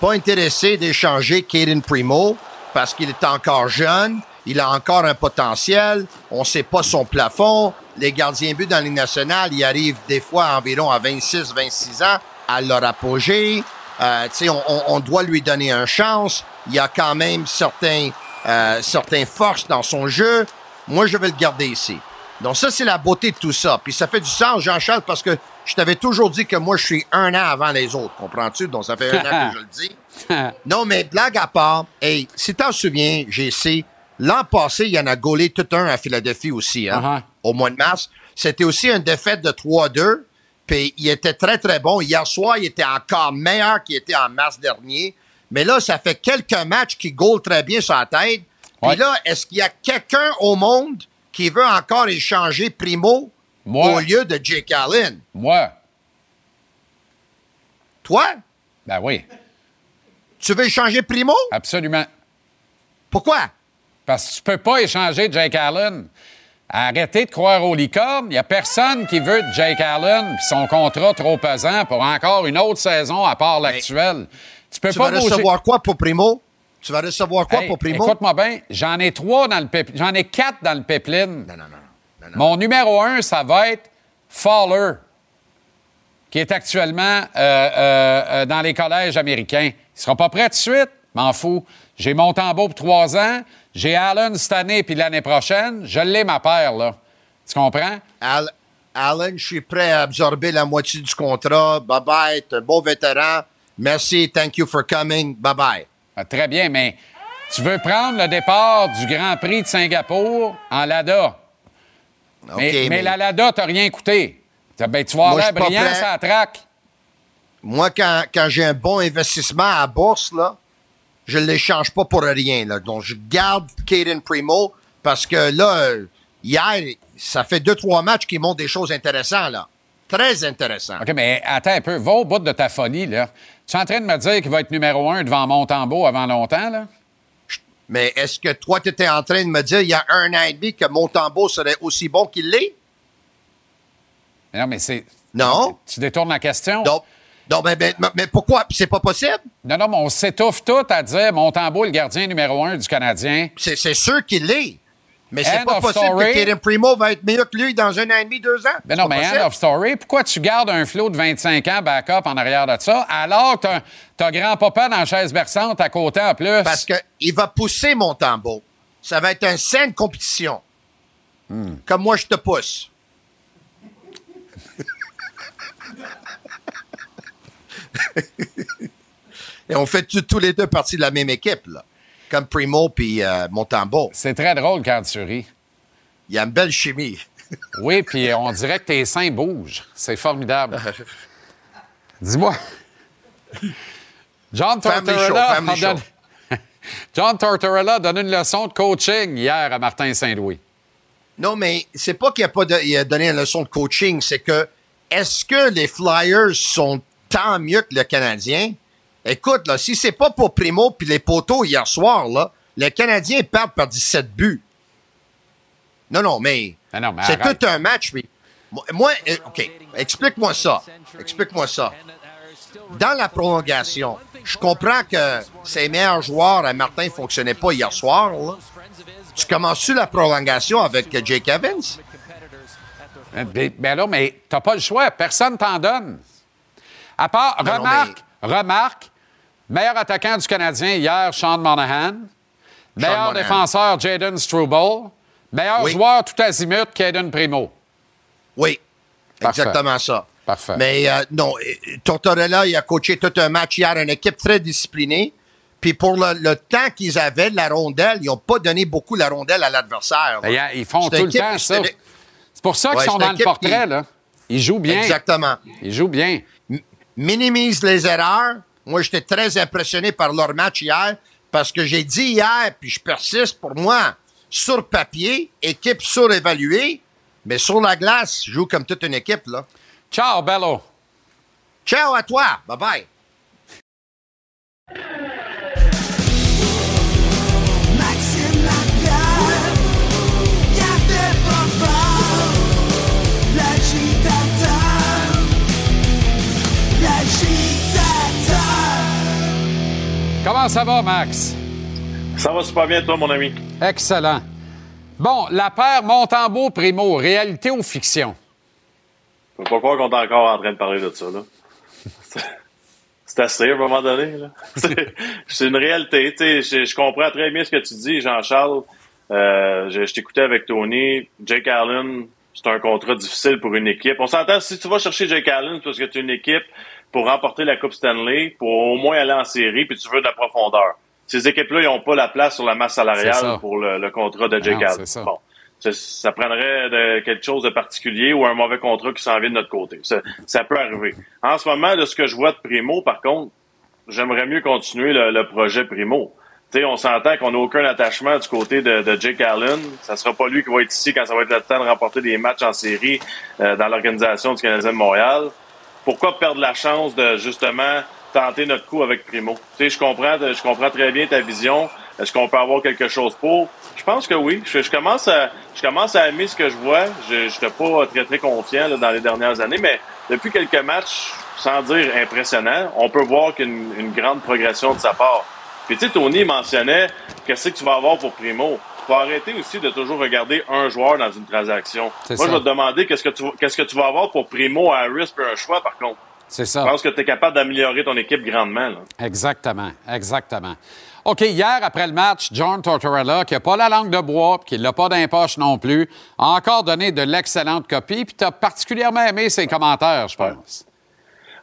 pas intéressé d'échanger Caden Primo parce qu'il est encore jeune, il a encore un potentiel, on sait pas son plafond. Les gardiens but dans la Ligue nationale, ils arrivent des fois environ à 26, 26 ans à leur apogée. Euh, tu sais, on, on- on doit lui donner une chance. Il y a quand même certains, euh, certaines forces dans son jeu. Moi, je vais le garder ici. Donc ça, c'est la beauté de tout ça. Puis ça fait du sens, Jean-Charles, parce que je t'avais toujours dit que moi, je suis un an avant les autres, comprends-tu? Donc ça fait un an que je le dis. Non, mais blague à part, hey, si t'en souviens, GC, l'an passé, il y en a gaulé tout un à Philadelphie aussi, hein, Uh-huh. Au mois de mars. C'était aussi une défaite de 3-2, puis il était très, très bon. Hier soir, il était encore meilleur qu'il était en mars dernier. Mais là, ça fait quelques matchs qui gaulent très bien sur la tête. Puis Ouais. là, est-ce qu'il y a quelqu'un au monde qui veut encore échanger Primo Moi. au lieu de Jake Allen? Moi, Toi? ben oui, Tu veux échanger Primo? absolument. Pourquoi? Parce que tu peux pas échanger Jake Allen. Arrêtez de croire aux licornes. Il n'y a personne qui veut de Jake Allen puis son contrat trop pesant pour encore une autre saison à part l'actuelle. Tu peux Tu pas vas bouger. recevoir quoi pour Primo? Tu vas recevoir quoi Hey, pour Primo? Écoute-moi bien, j'en ai trois dans le pip- j'en ai quatre dans le pipeline. Non, non, non. non. Mon numéro un, ça va être Fowler, qui est actuellement euh, euh, euh, dans les collèges américains. Il sera pas prêt de suite, m'en fous. J'ai mon tambour pour trois ans. J'ai Allen cette année puis l'année prochaine. Je l'ai, ma paire, là. Tu comprends? Al- Alan, je suis prêt à absorber la moitié du contrat. Bye bye, t'es un bon vétéran. Merci, thank you for coming. Bye bye. Ah, Très bien, mais tu veux prendre le départ du Grand Prix de Singapour en Lada. Mais, OK, mais mais- la Lada, t'as rien coûté. Ben, tu vas avoir brillant, ça traque. Moi, quand, quand j'ai un bon investissement à la bourse, là, je ne l'échange pas pour rien. Là. Donc, je garde Caden Primo parce que là, euh, hier, ça fait deux, trois matchs qui montrent des choses intéressantes. Là. Très intéressantes. OK, mais attends un peu. Va au bout de ta folie, là. Tu es en train de me dire qu'il va être numéro un devant Montembeau avant longtemps, là? Mais est-ce que toi, tu étais en train de me dire il y a un an et demi que Montembeau serait aussi bon qu'il l'est? Non, mais c'est. Non. Tu détournes la question? Donc, donc ben, ben, mais pourquoi? C'est pas possible? Non, non, mais on s'étouffe tout à dire Montembeau est le gardien numéro un du Canadien. C'est sûr qu'il l'est. Mais c'est pas possible story. que Caden Primo va être meilleur que lui dans un an et demi, deux ans. C'est non, mais possible. end of story. Pourquoi tu gardes un flot de 25 ans backup en arrière de ça, alors que t'as- grand-papa dans la chaise berçante à côté en plus? Parce qu'il va pousser mon tambour. Ça va être une saine compétition. Hmm. Comme moi, je te pousse. Et on fait tous- les deux partie de la même équipe, là. Comme Primo puis euh, Montembeau. C'est très drôle quand tu ris. Il y a une belle chimie. Oui, puis on dirait que tes seins bougent. C'est formidable. Dis-moi. John Tortorella, donné- John Tortorella a donné une leçon de coaching hier à Martin Saint-Louis. Non, mais c'est pas qu'il a pas de- il a donné une leçon de coaching, c'est que est-ce que les Flyers sont tant mieux que le Canadien? Écoute, là, si c'est pas pour Primo puis les poteaux hier soir, là, le Canadien perd par 17 buts. Non, non, mais, Ah mais c'est tout un match. Puis, moi- euh, OK, explique-moi ça. Explique-moi ça. Dans la prolongation, je comprends que ses meilleurs joueurs à Martin ne fonctionnaient pas hier soir. là. Tu commences-tu la prolongation avec euh, Jake Evans? Ben là, mais t'as pas le choix. Personne t'en donne. À part, Non, non, remarque, remarque, meilleur attaquant du Canadien hier, Sean Monahan. Meilleur Monahan. défenseur, Jaden Struble. Meilleur Oui. joueur tout azimut, Caden Primo. Oui, Parfait. exactement ça. Parfait. Mais euh, non, euh, Tortorella, il a coaché tout un match hier, une équipe très disciplinée. Puis pour le, le temps qu'ils avaient de la rondelle, ils n'ont pas donné beaucoup la rondelle à l'adversaire. Ben, y- ils font tout le temps ça. c'est- pour ça qu'ils Ouais, sont dans le portrait, qui- là. Ils jouent bien. Exactement. Ils jouent bien. Minimise les erreurs. Moi, j'étais très impressionné par leur match hier parce que j'ai dit hier, puis je persiste pour moi, sur papier, équipe surévaluée, mais sur la glace, je joue comme toute une équipe. là. Ciao, Bello. Ciao à toi. Bye-bye. Comment ça va, Max? Ça va super bien, toi, mon ami. Excellent. Bon, la paire Montembeau-Primo, réalité ou fiction? Je peux pas croire qu'on est encore en train de parler de ça, là. C'est assez à un moment donné, là. C'est- une réalité, tu sais. Je, je comprends très bien ce que tu dis, Jean-Charles. Euh, je je t'écoutais avec Tony. Jake Allen, c'est un contrat difficile pour une équipe. On s'entend, si tu vas chercher Jake Allen, c'est parce que tu es une équipe pour remporter la Coupe Stanley, pour au moins aller en série, puis tu veux de la profondeur. Ces équipes-là, ils n'ont pas la place sur la masse salariale pour le, le contrat de Jake Non, Allen. ça. Bon. Ça, ça prendrait de- quelque chose de particulier ou un mauvais contrat qui s'en vient de notre côté. Ça, ça peut arriver. En ce moment, de ce que je vois de Primo, par contre, j'aimerais mieux continuer le, le projet Primo. On s'entend qu'on n'a aucun attachement du côté de, Jake Allen. Ça sera pas lui qui va être ici quand ça va être le temps de remporter des matchs en série euh, dans l'organisation du Canadien de Montréal. Pourquoi perdre la chance de justement tenter notre coup avec Primo? Je comprends, je comprends très bien ta vision. Est-ce qu'on peut avoir quelque chose pour? Je pense que oui. Je, je commence à, je commence à aimer ce que je vois. Je n'étais pas très, très confiant là, dans les dernières années, mais depuis quelques matchs, sans dire impressionnant, on peut voir qu'une une grande progression de sa part. Puis tu sais, Tony mentionnait qu'est-ce que tu vas avoir pour Primo. Faut arrêter aussi de toujours regarder un joueur dans une transaction. C'est Moi, ça. je vais te demander qu'est-ce que tu qu'est-ce que tu vas avoir pour Primo, Harris, puis un choix, par contre. C'est Je ça. pense que tu es capable d'améliorer ton équipe grandement. là. Exactement, exactement. OK, hier, après le match, John Tortorella, qui n'a pas la langue de bois, qui l'a pas d'impoche non plus, a encore donné de l'excellente copie, puis tu as particulièrement aimé ses commentaires, je pense.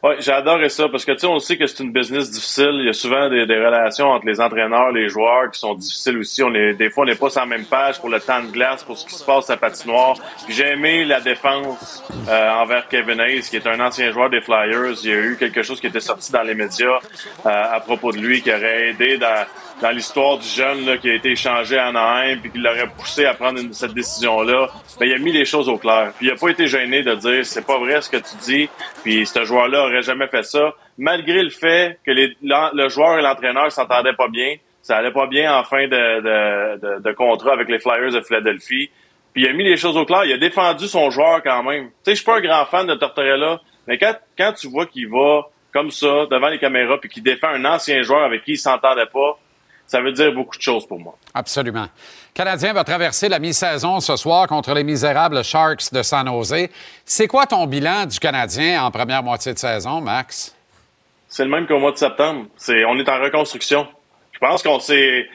Oui, j'ai adoré ça parce que tu sais, on sait que c'est une business difficile. Il y a souvent des, des relations entre les entraîneurs, les joueurs qui sont difficiles aussi. On est, des fois, on n'est pas sur la même page pour le temps de glace, pour ce qui se passe à patinoire. J'ai aimé la défense euh, envers Kevin Hayes, qui est un ancien joueur des Flyers. Il y a eu quelque chose qui était sorti dans les médias euh, à propos de lui qui aurait aidé dans, dans l'histoire du jeune là, qui a été échangé à Anaheim puis qui l'aurait poussé à prendre une- cette décision-là. Ben, il a mis les choses au clair. Puis il a pas été gêné de dire c'est pas vrai ce que tu dis. Puis ce joueur-là aurait jamais fait ça, malgré le fait que les, le joueur et l'entraîneur s'entendaient pas bien. Ça allait pas bien en fin de, de, de, de contrat avec les Flyers de Philadelphie. Puis il a mis les choses au clair. Il a défendu son joueur quand même. Tu sais, je suis pas un grand fan de Tortorella, mais quand, quand tu vois qu'il va comme ça devant les caméras puis qu'il défend un ancien joueur avec qui il s'entendait pas, ça veut dire beaucoup de choses pour moi. Absolument. Le Canadien va traverser la mi-saison ce soir contre les misérables Sharks de San Jose. C'est quoi ton bilan du Canadien en première moitié de saison, Max? C'est le même qu'au mois de septembre. C'est, on est en reconstruction. Je pense qu'on s'est,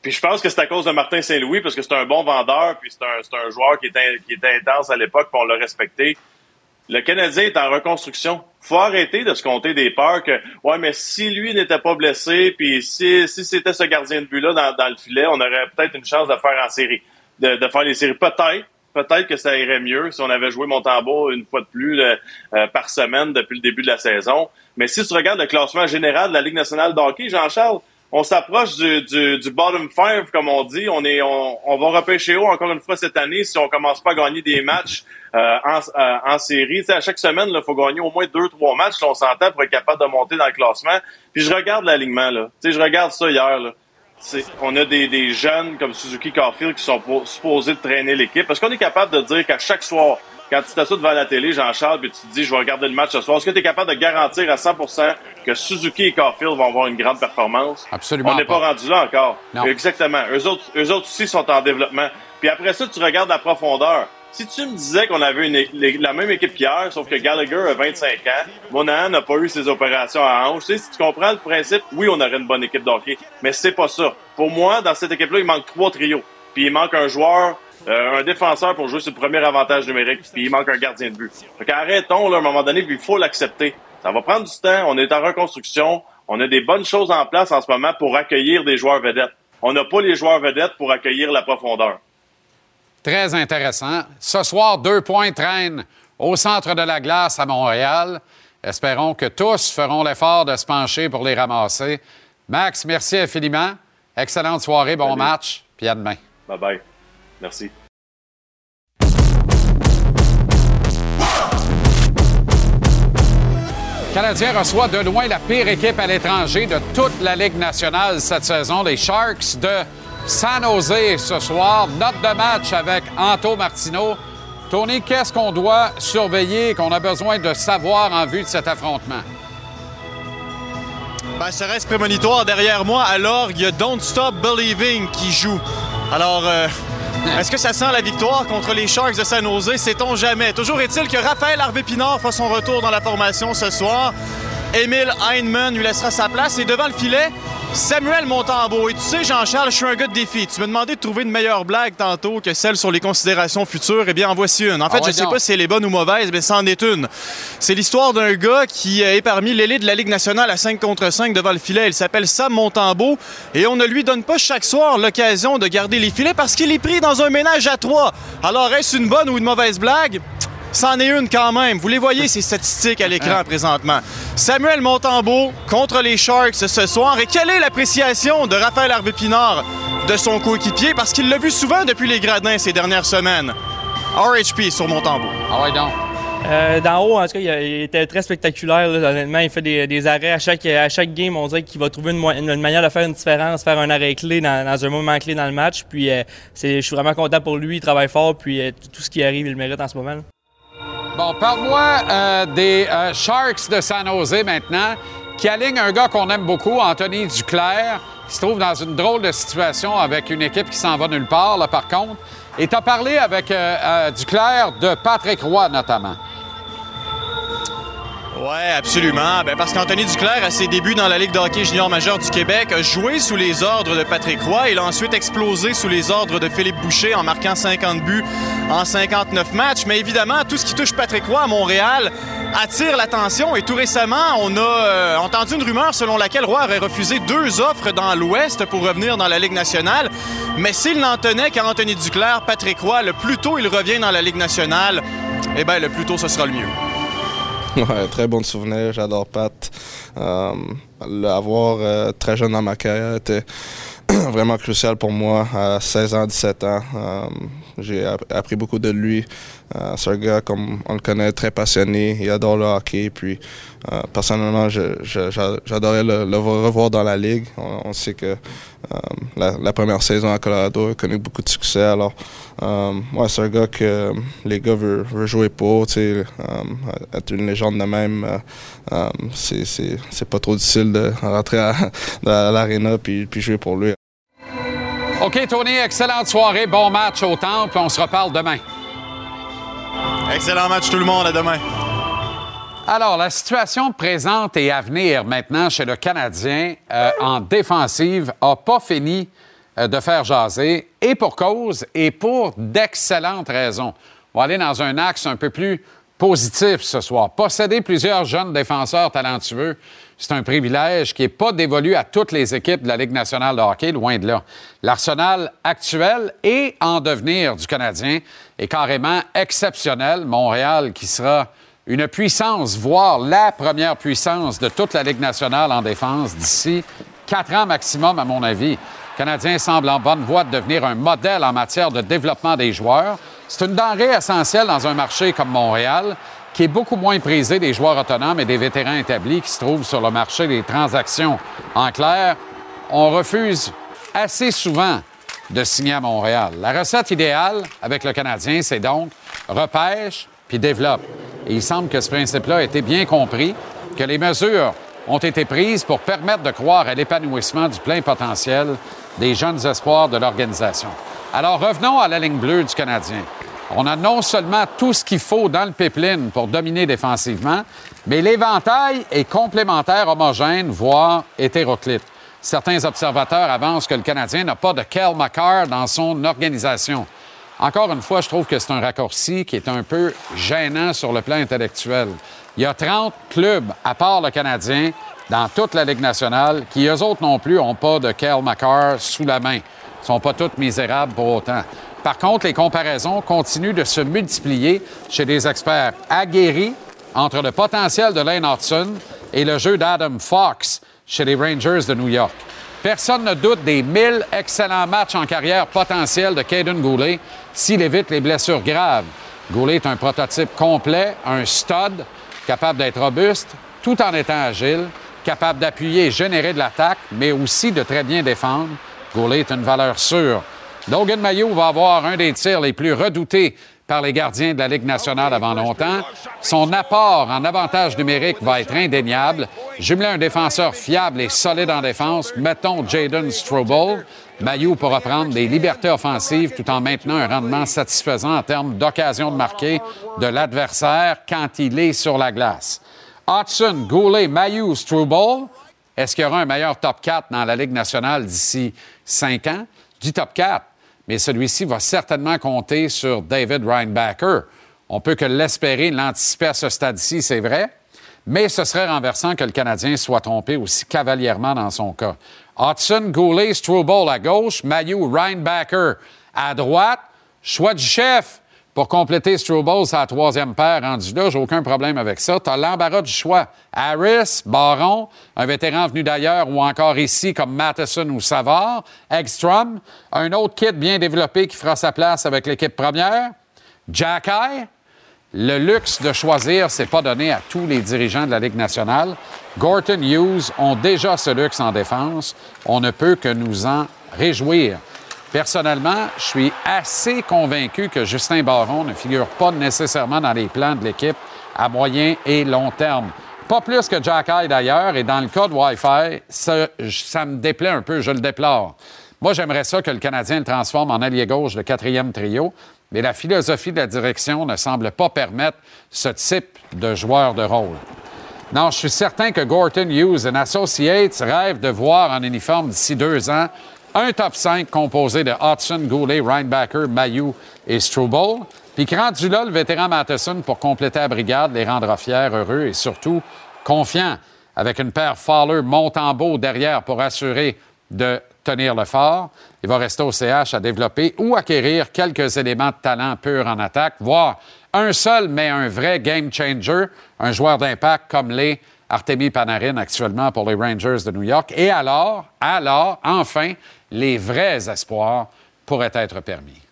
puis je pense que c'est à cause de Martin Saint-Louis parce que c'est un bon vendeur puis c'est un, joueur qui était, qui était intense à l'époque puis on l'a respecté. Le Canadien est en reconstruction. Faut arrêter de se compter des peurs que, ouais, mais si lui n'était pas blessé, puis si, si c'était ce gardien de but-là dans, dans le filet, on aurait peut-être une chance de faire en série, de, de faire les séries. Peut-être, peut-être que ça irait mieux si on avait joué Montembeau une fois de plus là, euh, par semaine depuis le début de la saison. Mais si tu regardes le classement général de la Ligue nationale de hockey, Jean-Charles, on s'approche du, du, du bottom five, comme on dit. On est, on, va repêcher haut encore une fois cette année si on commence pas à gagner des matchs euh, en, euh, en série. À chaque semaine, il faut gagner au moins deux, trois matchs. Là, on s'entend pour être capable de monter dans le classement. Puis je regarde l'alignement. là. Je regarde ça hier. On a des, des jeunes comme Suzuki Carfield qui sont supposés traîner l'équipe. Parce qu'on est capable de dire qu'à chaque soir, quand tu t'assois devant la télé, Jean-Charles, puis tu te dis, je vais regarder le match ce soir, est-ce que tu es capable de garantir à 100% que Suzuki et Carfield vont avoir une grande performance? Absolument On n'est pas pas. rendu là encore. Non. Exactement. Eux autres, eux autres aussi sont en développement. Puis après ça, tu regardes la profondeur. Si tu me disais qu'on avait une, la même équipe qu'hier, sauf que Gallagher a 25 ans, Monahan n'a pas eu ses opérations à hanche, tu sais, si tu comprends le principe, oui, on aurait une bonne équipe d'hockey, mais c'est pas ça. Pour moi, dans cette équipe-là, il manque trois trios. Puis il manque un joueur, euh, un défenseur pour jouer sur le premier avantage numérique, puis il manque un gardien de but. Fait qu'arrêtons, là, à un moment donné, puis il faut l'accepter. Ça va prendre du temps, on est en reconstruction, on a des bonnes choses en place en ce moment pour accueillir des joueurs vedettes. On n'a pas les joueurs vedettes pour accueillir la profondeur. Très intéressant. Ce soir, deux points traînent au centre de la glace à Montréal. Espérons que tous feront l'effort de se pencher pour les ramasser. Max, merci infiniment. Excellente soirée, bon Salut. match, puis à demain. Bye bye. Merci. Le Canadien reçoit de loin la pire équipe à l'étranger de toute la Ligue nationale cette saison, les Sharks de San Jose ce soir. Note de match avec Anto Martino. Tony, qu'est-ce qu'on doit surveiller, qu'on a besoin de savoir en vue de cet affrontement? Ben, ça reste prémonitoire derrière moi. Alors, il y a Don't Stop Believing qui joue. Alors, euh, est-ce que ça sent la victoire contre les Sharks de San Jose? Sait-on jamais? Toujours est-il que Raphaël Harvey-Pinard fera son retour dans la formation ce soir. Émile Heinemann lui laissera sa place. Et devant le filet, Samuel Montembeau. Et tu sais, Jean-Charles, je suis un gars de défi. Tu m'as demandé de trouver une meilleure blague tantôt que celle sur les considérations futures. Eh bien, en voici une. En fait, Ah ouais, je sais donc. pas si elle est bonne ou mauvaise, mais c'en est une. C'est l'histoire d'un gars qui est parmi l'élite de la Ligue nationale à 5 contre 5 devant le filet. Il s'appelle Sam Montembeau et on ne lui donne pas chaque soir l'occasion de garder les filets parce qu'il est pris dans un ménage à trois. Alors, est-ce une bonne ou une mauvaise blague? C'en est une quand même. Vous les voyez, ces statistiques à l'écran présentement. Samuel Montembeau contre les Sharks ce soir. Et quelle est l'appréciation de Raphaël Harvey-Pinard de son coéquipier? Parce qu'il l'a vu souvent depuis les gradins ces dernières semaines. RHP sur Montembeau. Ah ouais, donc. Euh, D'en haut, en tout cas, il, était très spectaculaire. honnêtement, il fait des, arrêts à chaque, game. On dirait qu'il va trouver une, manière de faire une différence, faire un arrêt clé dans, un moment clé dans le match. Puis, euh, je suis vraiment content pour lui. Il travaille fort. Puis, euh, tout ce qui arrive, il le mérite en ce moment. Bon, parle-moi des Sharks de San Jose maintenant, qui alignent un gars qu'on aime beaucoup, Anthony Duclair, qui se trouve dans une drôle de situation avec une équipe qui s'en va nulle part, là, par contre. Et tu as parlé avec Duclair de Patrick Roy, notamment. Ouais, absolument. Ben, parce qu'Anthony Duclair, à ses débuts dans la Ligue de hockey junior majeur du Québec, a joué sous les ordres de Patrick Roy. Il a ensuite explosé sous les ordres de Philippe Boucher en marquant 50 buts en 59 matchs. Mais évidemment, tout ce qui touche Patrick Roy à Montréal attire l'attention. Et tout récemment, on a euh, entendu une rumeur selon laquelle Roy aurait refusé deux offres dans l'Ouest pour revenir dans la Ligue nationale. Mais s'il n'en tenait qu'à Anthony Duclair, Patrick Roy, le plus tôt il revient dans la Ligue nationale, eh bien, le plus tôt ce sera le mieux. Très bon souvenir, j'adore Pat. Euh, L'avoir euh, très jeune dans ma carrière était vraiment crucial pour moi à 16 ans, 17 ans. Euh, J'ai app- appris beaucoup de lui. Euh, C'est un gars, comme on le connaît, très passionné. Il adore le hockey. Puis, euh, personnellement, j'adorais le, revoir dans la ligue. On, sait que euh, la, première saison à Colorado a connu beaucoup de succès. Alors, ouais, c'est un gars que les gars veulent, jouer pour. être une légende de même, c'est- pas trop difficile de rentrer à, à l'aréna puis jouer pour lui. OK, Tony, excellente soirée. Bon match au Temple. On se reparle demain. Excellent match tout le monde. À demain. Alors, la situation présente et à venir maintenant chez le Canadien euh, en défensive n'a pas fini euh, de faire jaser, et pour cause, et pour d'excellentes raisons. On va aller dans un axe un peu plus positif ce soir. Posséder plusieurs jeunes défenseurs talentueux, c'est un privilège qui n'est pas dévolu à toutes les équipes de la Ligue nationale de hockey, loin de là. L'arsenal actuel et en devenir du Canadien est carrément exceptionnel. Montréal qui sera une puissance, voire la première puissance de toute la Ligue nationale en défense d'ici quatre ans maximum, à mon avis. Le Canadien semble en bonne voie de devenir un modèle en matière de développement des joueurs. C'est une denrée essentielle dans un marché comme Montréal, qui est beaucoup moins prisé des joueurs autonomes et des vétérans établis qui se trouvent sur le marché des transactions. En clair, on refuse assez souvent de signer à Montréal. La recette idéale avec le Canadien, c'est donc repêche puis développe. Et il semble que ce principe-là a été bien compris, que les mesures ont été prises pour permettre de croire à l'épanouissement du plein potentiel des jeunes espoirs de l'organisation. Alors revenons à la ligne bleue du Canadien. On a non seulement tout ce qu'il faut dans le pipeline pour dominer défensivement, mais l'éventail est complémentaire, homogène, voire hétéroclite. Certains observateurs avancent que le Canadien n'a pas de Kel McCarr dans son organisation. Encore une fois, je trouve que c'est un raccourci qui est un peu gênant sur le plan intellectuel. Il y a 30 clubs, à part le Canadien, dans toute la Ligue nationale, qui, eux autres non plus, n'ont pas de Kel McCarr sous la main. Ils ne sont pas tous misérables pour autant. Par contre, les comparaisons continuent de se multiplier chez des experts aguerris entre le potentiel de Lane Hudson et le jeu d'Adam Fox chez les Rangers de New York. Personne ne doute des 1000 excellents matchs en carrière potentiels de Caden Goulet s'il évite les blessures graves. Goulet est un prototype complet, un stud, capable d'être robuste tout en étant agile, capable d'appuyer et générer de l'attaque, mais aussi de très bien défendre. Goulet est une valeur sûre. Logan Mayo va avoir un des tirs les plus redoutés par les gardiens de la Ligue nationale avant longtemps. Son apport en avantage numérique va être indéniable. Jumelé un défenseur fiable et solide en défense, mettons Jaden Strobel. Mayo pourra prendre des libertés offensives tout en maintenant un rendement satisfaisant en termes d'occasion de marquer de l'adversaire quand il est sur la glace. Hudson, Goulet, Mayu, Struble, est-ce qu'il y aura un meilleur top 4 dans la Ligue nationale d'ici cinq ans? Du top 4. Mais celui-ci va certainement compter sur David Reinbacker. On peut que l'espérer, l'anticiper à ce stade-ci, c'est vrai. Mais ce serait renversant que le Canadien soit trompé aussi cavalièrement dans son cas. Hudson, Goulet, Struble à gauche, Mayu, Reinbacker à droite. Choix du chef pour compléter Struble, sa troisième paire rendu là. J'ai aucun problème avec ça. Tu as l'embarras du choix. Harris, Baron, un vétéran venu d'ailleurs ou encore ici comme Matheson ou Savard, Ekstrom, un autre kit bien développé qui fera sa place avec l'équipe première, Jack Eye, le luxe de choisir, c'est pas donné à tous les dirigeants de la Ligue nationale. Gorton Hughes ont déjà ce luxe en défense. On ne peut que nous en réjouir. Personnellement, je suis assez convaincu que Justin Baron ne figure pas nécessairement dans les plans de l'équipe à moyen et long terme. Pas plus que Jack Eye d'ailleurs, et dans le cas de Wi-Fi, ça, me déplaît un peu, je le déplore. Moi, j'aimerais ça que le Canadien le transforme en allié gauche de quatrième trio, mais la philosophie de la direction ne semble pas permettre ce type de joueur de rôle. Non, je suis certain que Gorton Hughes and Associates rêvent de voir en uniforme d'ici deux ans un top 5 composé de Hudson, Goulet, Reinbacker, Mayou et Struble. Puis rendu là, le vétéran Matheson, pour compléter la brigade, les rendra fiers, heureux et surtout confiants, avec une paire Fowler Montembeau derrière pour assurer de tenir le fort. Il va rester au CH à développer ou acquérir quelques éléments de talent pur en attaque, voire un seul, mais un vrai game changer, un joueur d'impact comme les Artemi Panarin actuellement pour les Rangers de New York. Et alors, alors, enfin, les vrais espoirs pourraient être permis.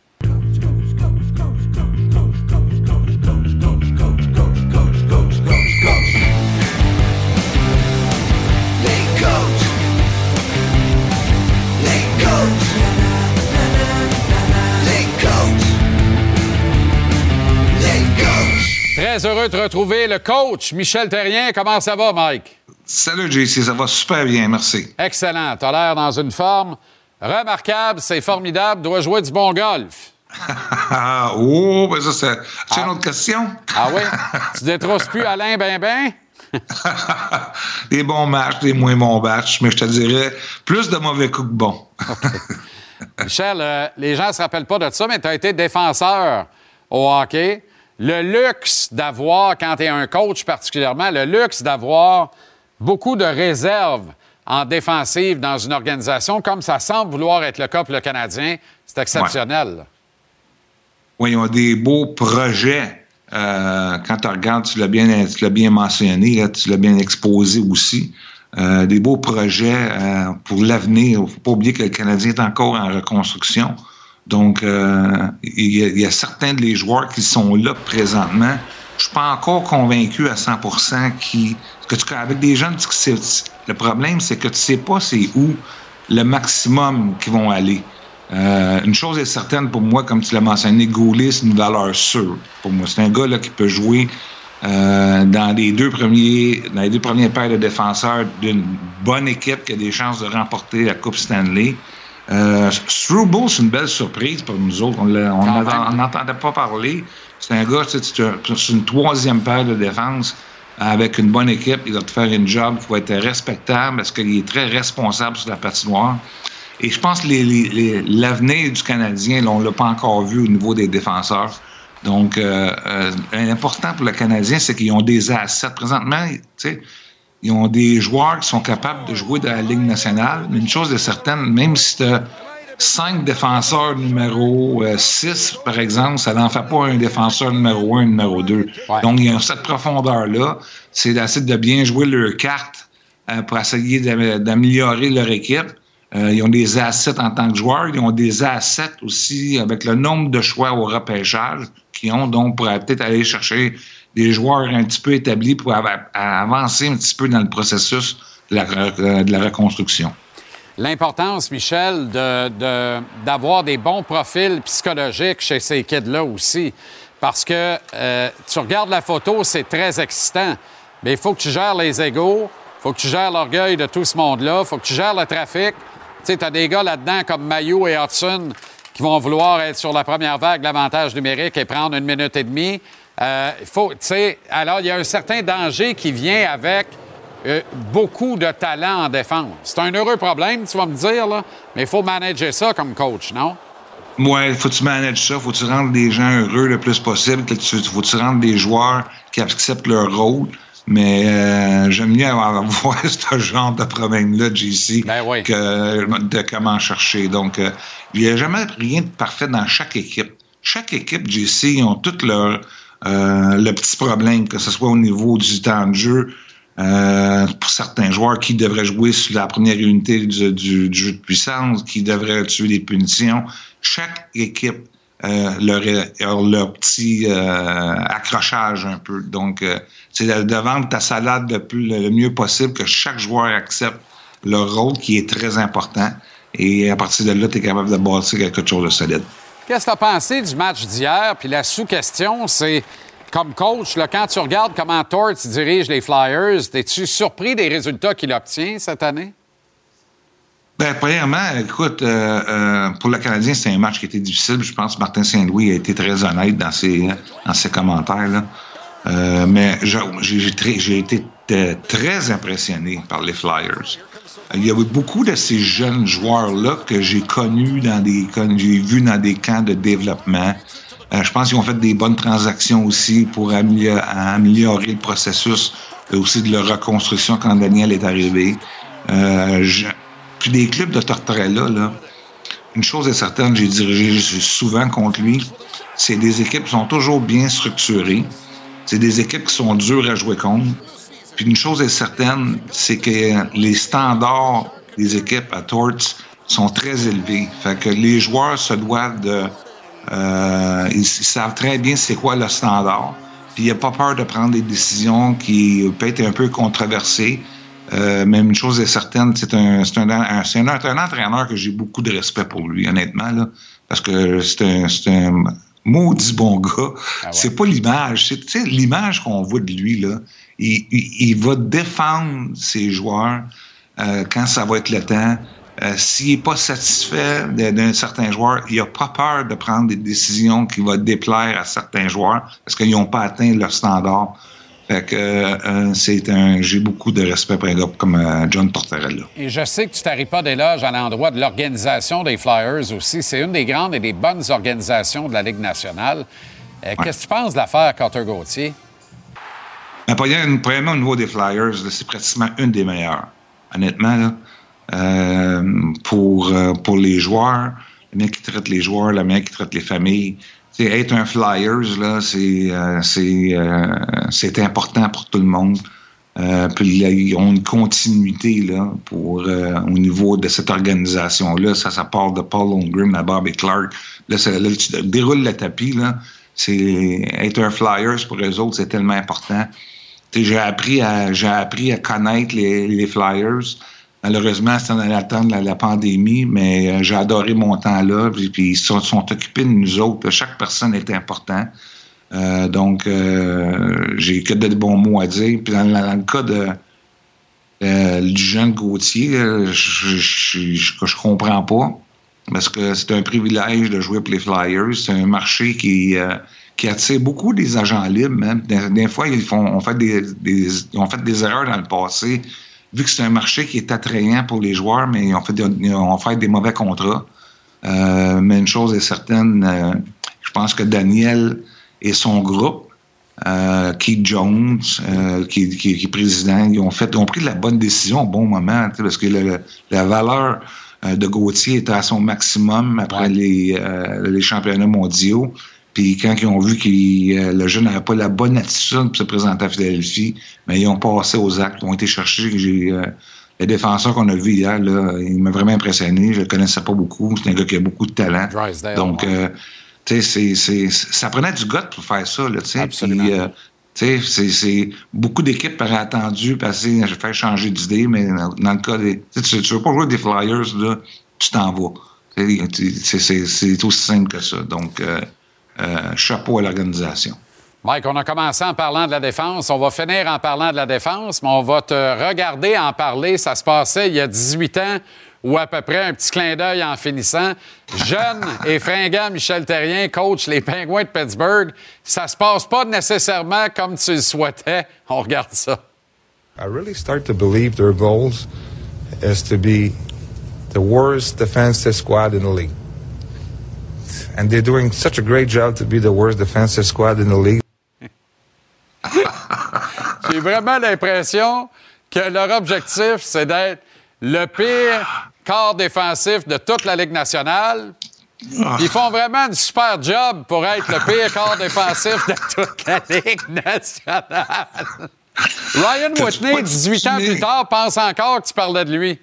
Très heureux de retrouver le coach Michel Terrien. Comment ça va, Mike? Salut JC, ça va super bien, merci. Excellent. Tu as l'air dans une forme remarquable, c'est formidable, doit jouer du bon golf. Ah, oh, ben ça, c'est c'est une autre question. Ah oui? tu détrousses plus Alain ben ben? Des bons matchs, des moins bons matchs, mais je te dirais plus de mauvais coups que bons. Michel, euh, les gens ne se rappellent pas de ça, mais tu as été défenseur au hockey. Le luxe d'avoir, quand tu es un coach particulièrement, le luxe d'avoir beaucoup de réserves en défensive dans une organisation, comme ça semble vouloir être le cas pour le Canadien, c'est exceptionnel. Oui, ils ont des beaux projets. Euh, quand tu regardes, tu l'as bien, bien mentionné, tu l'as bien exposé aussi. Euh, des beaux projets euh, pour l'avenir. Il ne faut pas oublier que le Canadien est encore en reconstruction. Donc, euh, il y, a- certains des joueurs qui sont là présentement. Je suis pas encore convaincu à 100 qui, que tu, avec des jeunes, tu- le problème, c'est que tu sais pas c'est où le maximum qu'ils vont aller. Euh, une chose est certaine pour moi, comme tu l'as mentionné, Goulet, c'est une valeur sûre pour moi. C'est un gars là, qui peut jouer euh, dans les deux premiers dans les deux premières paires de défenseurs d'une bonne équipe qui a des chances de remporter la Coupe Stanley. Euh, Struble, c'est une belle surprise pour nous autres. On n'entendait pas parler. C'est un gars, c'est une troisième paire de défense avec une bonne équipe. Il va te faire une job. Il faut être respectable parce qu'il est très responsable sur la patinoire. Et je pense que l'avenir du Canadien, là, on ne l'a pas encore vu au niveau des défenseurs. Donc, euh, euh, l'important pour le Canadien, c'est qu'ils ont des assets. Présentement, tu sais, ils ont des joueurs qui sont capables de jouer dans la Ligue nationale. Mais une chose est certaine, même si tu as cinq défenseurs numéro 6, par exemple, ça n'en fait pas un défenseur numéro 1, numéro 2. Donc, il y a cette profondeur-là. C'est d'essayer de bien jouer leur carte euh, pour essayer d'am- d'améliorer leur équipe. Euh, ils ont des assets en tant que joueurs. Ils ont des assets aussi avec le nombre de choix au repêchage qu'ils ont. Donc, pour peut-être aller chercher des joueurs un petit peu établis pour ava- avancer un petit peu dans le processus de la, la reconstruction. L'importance, Michel, d'avoir des bons profils psychologiques chez ces kids-là aussi. Parce que euh, tu regardes la photo, c'est très excitant. Mais il faut que tu gères les égaux, il faut que tu gères l'orgueil de tout ce monde-là, il faut que tu gères le trafic. Tu sais, tu as des gars là-dedans comme Mayo et Hudson qui vont vouloir être sur la première vague de l'avantage numérique et prendre une minute et demie. Euh, il faut, tu sais, alors il y a un certain danger qui vient avec euh, beaucoup de talent en défense. C'est un heureux problème, tu vas me dire, là, mais il faut manager ça comme coach, non? Ouais, faut que tu manages ça, faut que tu rendes les gens heureux le plus possible, faut que tu rendes des joueurs qui acceptent leur rôle. Mais euh, j'aime mieux avoir ce genre de problème-là, JC, que de comment chercher. Donc, euh, il n'y a jamais rien de parfait dans chaque équipe. Chaque équipe, JC, ils ont toutes leur euh, le petit problème, que ce soit au niveau du temps de jeu, euh, pour certains joueurs qui devraient jouer sur la première unité du, du- du jeu de puissance, qui devraient tuer les punitions. Chaque équipe euh, leur, leur petit euh, accrochage un peu. Donc, euh, c'est de, de vendre ta salade le, plus, le, mieux possible, que chaque joueur accepte leur rôle qui est très important. Et à partir de là, tu es capable de bâtir quelque chose de solide. Qu'est-ce que tu as pensé du match d'hier? Puis la sous-question, c'est, comme coach, là, quand tu regardes comment Torts dirige les Flyers, es-tu surpris des résultats qu'il obtient cette année? Ben, premièrement, écoute, euh, euh, pour le Canadien, c'est un match qui était difficile. Je pense que Martin Saint-Louis a été très honnête dans ses, dans ses commentaires. Euh, mais j'ai été très impressionné par les Flyers. Il y avait beaucoup de ces jeunes joueurs-là que j'ai connus dans des, que j'ai vus dans des camps de développement. Euh, je pense qu'ils ont fait des bonnes transactions aussi pour améliorer, le processus euh, aussi de leur reconstruction quand Daniel est arrivé. Euh, puis des clubs de Tortorella, là, une chose est certaine, j'ai dirigé souvent contre lui, c'est des équipes qui sont toujours bien structurées. C'est des équipes qui sont dures à jouer contre. Puis une chose est certaine, c'est que les standards des équipes à Torts sont très élevés. Fait que les joueurs se doivent de... euh, ils, savent très bien c'est quoi le standard. Puis il n'y a pas peur de prendre des décisions qui peuvent être un peu controversées. Euh, mais une chose est certaine, c'est un, un, un- un, entraîneur que j'ai beaucoup de respect pour lui, honnêtement, là, parce que c'est un maudit bon gars. C'est pas l'image, c'est l'image qu'on voit de lui là. Il, il, il va défendre ses joueurs euh, quand ça va être le temps. Euh, S'il n'est pas satisfait d'un certain joueur, il n'a pas peur de prendre des décisions qui vont déplaire à certains joueurs parce qu'ils n'ont pas atteint leur standard. Fait que euh, c'est un, j'ai beaucoup de respect pour un gars comme euh, John Tortorella. Et je sais que tu t'arrives pas d'éloge à l'endroit de l'organisation des Flyers aussi. C'est une des grandes et des bonnes organisations de la Ligue nationale. Euh, Qu'est-ce que tu penses de l'affaire Carter Gauthier? Bien, premièrement, au niveau des Flyers, c'est pratiquement une des meilleures. Honnêtement, là, pour, pour les joueurs, la manière qui traite les joueurs, la manière qui traite les familles. Tu sais, être un Flyers, là, c'est, euh, c'est, euh, c'est important pour tout le monde. Euh, puis là, ils ont une continuité là, pour, euh, au niveau de cette organisation-là. Ça, ça part de Paul Holmgren à Bobby Clark. Là, ça- là, tu déroules le tapis. Là. C'est, être un Flyers, pour eux autres, c'est tellement important. J'ai appris à j'ai appris à connaître les, les Flyers. Malheureusement, dans l'attente de la, la pandémie, mais euh, j'ai adoré mon temps là. Puis, puis ils sont, sont occupés de nous autres. Chaque personne est important. Euh, donc, euh, j'ai que de bons mots à dire. Puis dans, le cas de du jeune Gauthier, je, je, comprends pas. Parce que c'est un privilège de jouer pour les Flyers. C'est un marché qui, attire beaucoup des agents libres. Des, fois, ils font, ont fait des- ils ont fait des erreurs dans le passé. Vu que c'est un marché qui est attrayant pour les joueurs, mais ils ont fait, des- ils ont fait des mauvais contrats. Euh, mais une chose est certaine, euh, je pense que Daniel et son groupe, euh, Keith Jones, qui, qui- qui est président, ils ont fait, ont pris la bonne décision au bon moment, parce que le- la valeur de Gauthier était à son maximum après les, les championnats mondiaux. Puis quand ils ont vu que le jeune n'avait pas la bonne attitude pour se présenter à Philadelphie, mais ils ont passé aux actes, ils ont été chercher. J'ai, euh, le défenseur qu'on a vu hier, là, il m'a vraiment impressionné. Je le connaissais pas beaucoup. C'est un gars qui a beaucoup de talent. Drysdale, Donc, euh, tu sais, c'est, c'est, ça prenait du goût pour faire ça, là, tu sais. Puis, euh, tu sais, c'est, c'est beaucoup d'équipes auraient attendu passer, je faire changer d'idée, mais dans, dans le cas des, tu tu veux pas jouer des Flyers, là, tu t'en vas. C'est, aussi simple que ça. Donc, euh, euh, chapeau à l'organisation. Mike, on a commencé en parlant de la défense. On va finir en parlant de la défense, mais on va te regarder en parler. Ça se passait il y a 18 ans ou à peu près un petit clin d'œil en finissant. Jeune et fringant Michel Terrien coach les Penguins de Pittsburgh. Ça se passe pas nécessairement comme tu le souhaitais. On regarde ça. I really start to believe their goals is to be the worst defensive squad in the league. And they're doing such a great job to be the worst defensive squad in the league. J'ai vraiment l'impression que leur objectif, c'est d'être le pire corps défensif de toute la Ligue nationale. Ils font vraiment un super job pour être le pire corps défensif de toute la Ligue nationale. Ryan Whitney, 18 ans plus tard, pense encore que tu parlais de lui.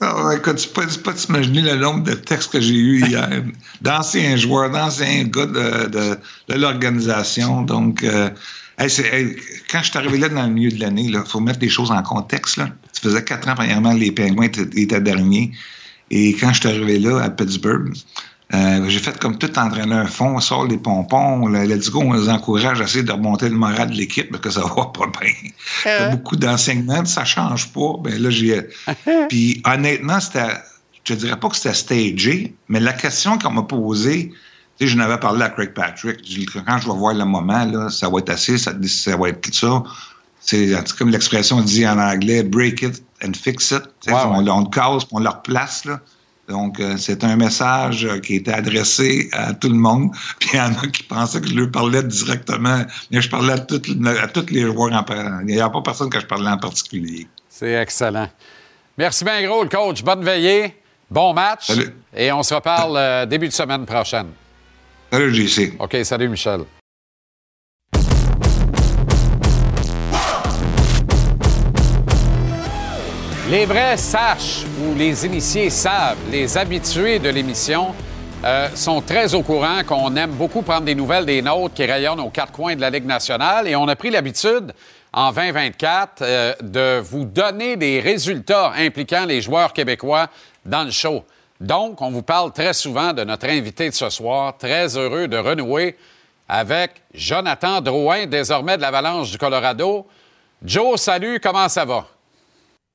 Ah, écoute, tu peux peux pas t'imaginer le nombre de textes que j'ai eu hier d'anciens joueurs, d'anciens gars de, de, de l'organisation. Donc, euh, hey, c'est- hey, quand je suis arrivé là dans le milieu de l'année, il faut mettre les choses en contexte. Là. Ça faisait quatre ans, premièrement, les Pingouins étaient, étaient derniers. Et quand je suis arrivé là, à Pittsburgh, euh, j'ai fait comme tout entraîneur fond, on sort les pompons, le, let's go, on les encourage à essayer de remonter le moral de l'équipe parce que ça va pas bien. Il y a beaucoup d'enseignements, ça change pas. Ben là, j'ai. Puis honnêtement, c'était. Je te dirais pas que c'était stagé, mais la question qu'on m'a posée, Tu sais, je n'avais parlé à Craig Patrick. Je dis, Quand je vais voir le moment, là, ça va être assez, ça, ça va être ça. C'est comme l'expression dit en anglais, break it and fix it. Tu sais, Ouais, on, ouais. on le casse, puis on le replace. Là. Donc, euh, c'est un message euh, qui était adressé à tout le monde. Puis il y en a qui pensaient que je leur parlais directement. Mais je parlais à, tous les joueurs. En, il n'y a pas personne que je parlais en particulier. C'est excellent. Merci bien gros, le coach. Bonne veillée. Bon match. Salut. Et on se reparle euh, début de semaine prochaine. Salut, JC. OK, salut, Michel. Les vrais sachent ou les initiés savent, les habitués de l'émission euh, sont très au courant qu'on aime beaucoup prendre des nouvelles des nôtres qui rayonnent aux quatre coins de la Ligue nationale et on a pris l'habitude en 2024 euh, de vous donner des résultats impliquant les joueurs québécois dans le show. Donc, on vous parle très souvent de notre invité de ce soir, très heureux de renouer avec Jonathan Drouin, désormais de l'Avalanche du Colorado. Joe, salut, comment ça va?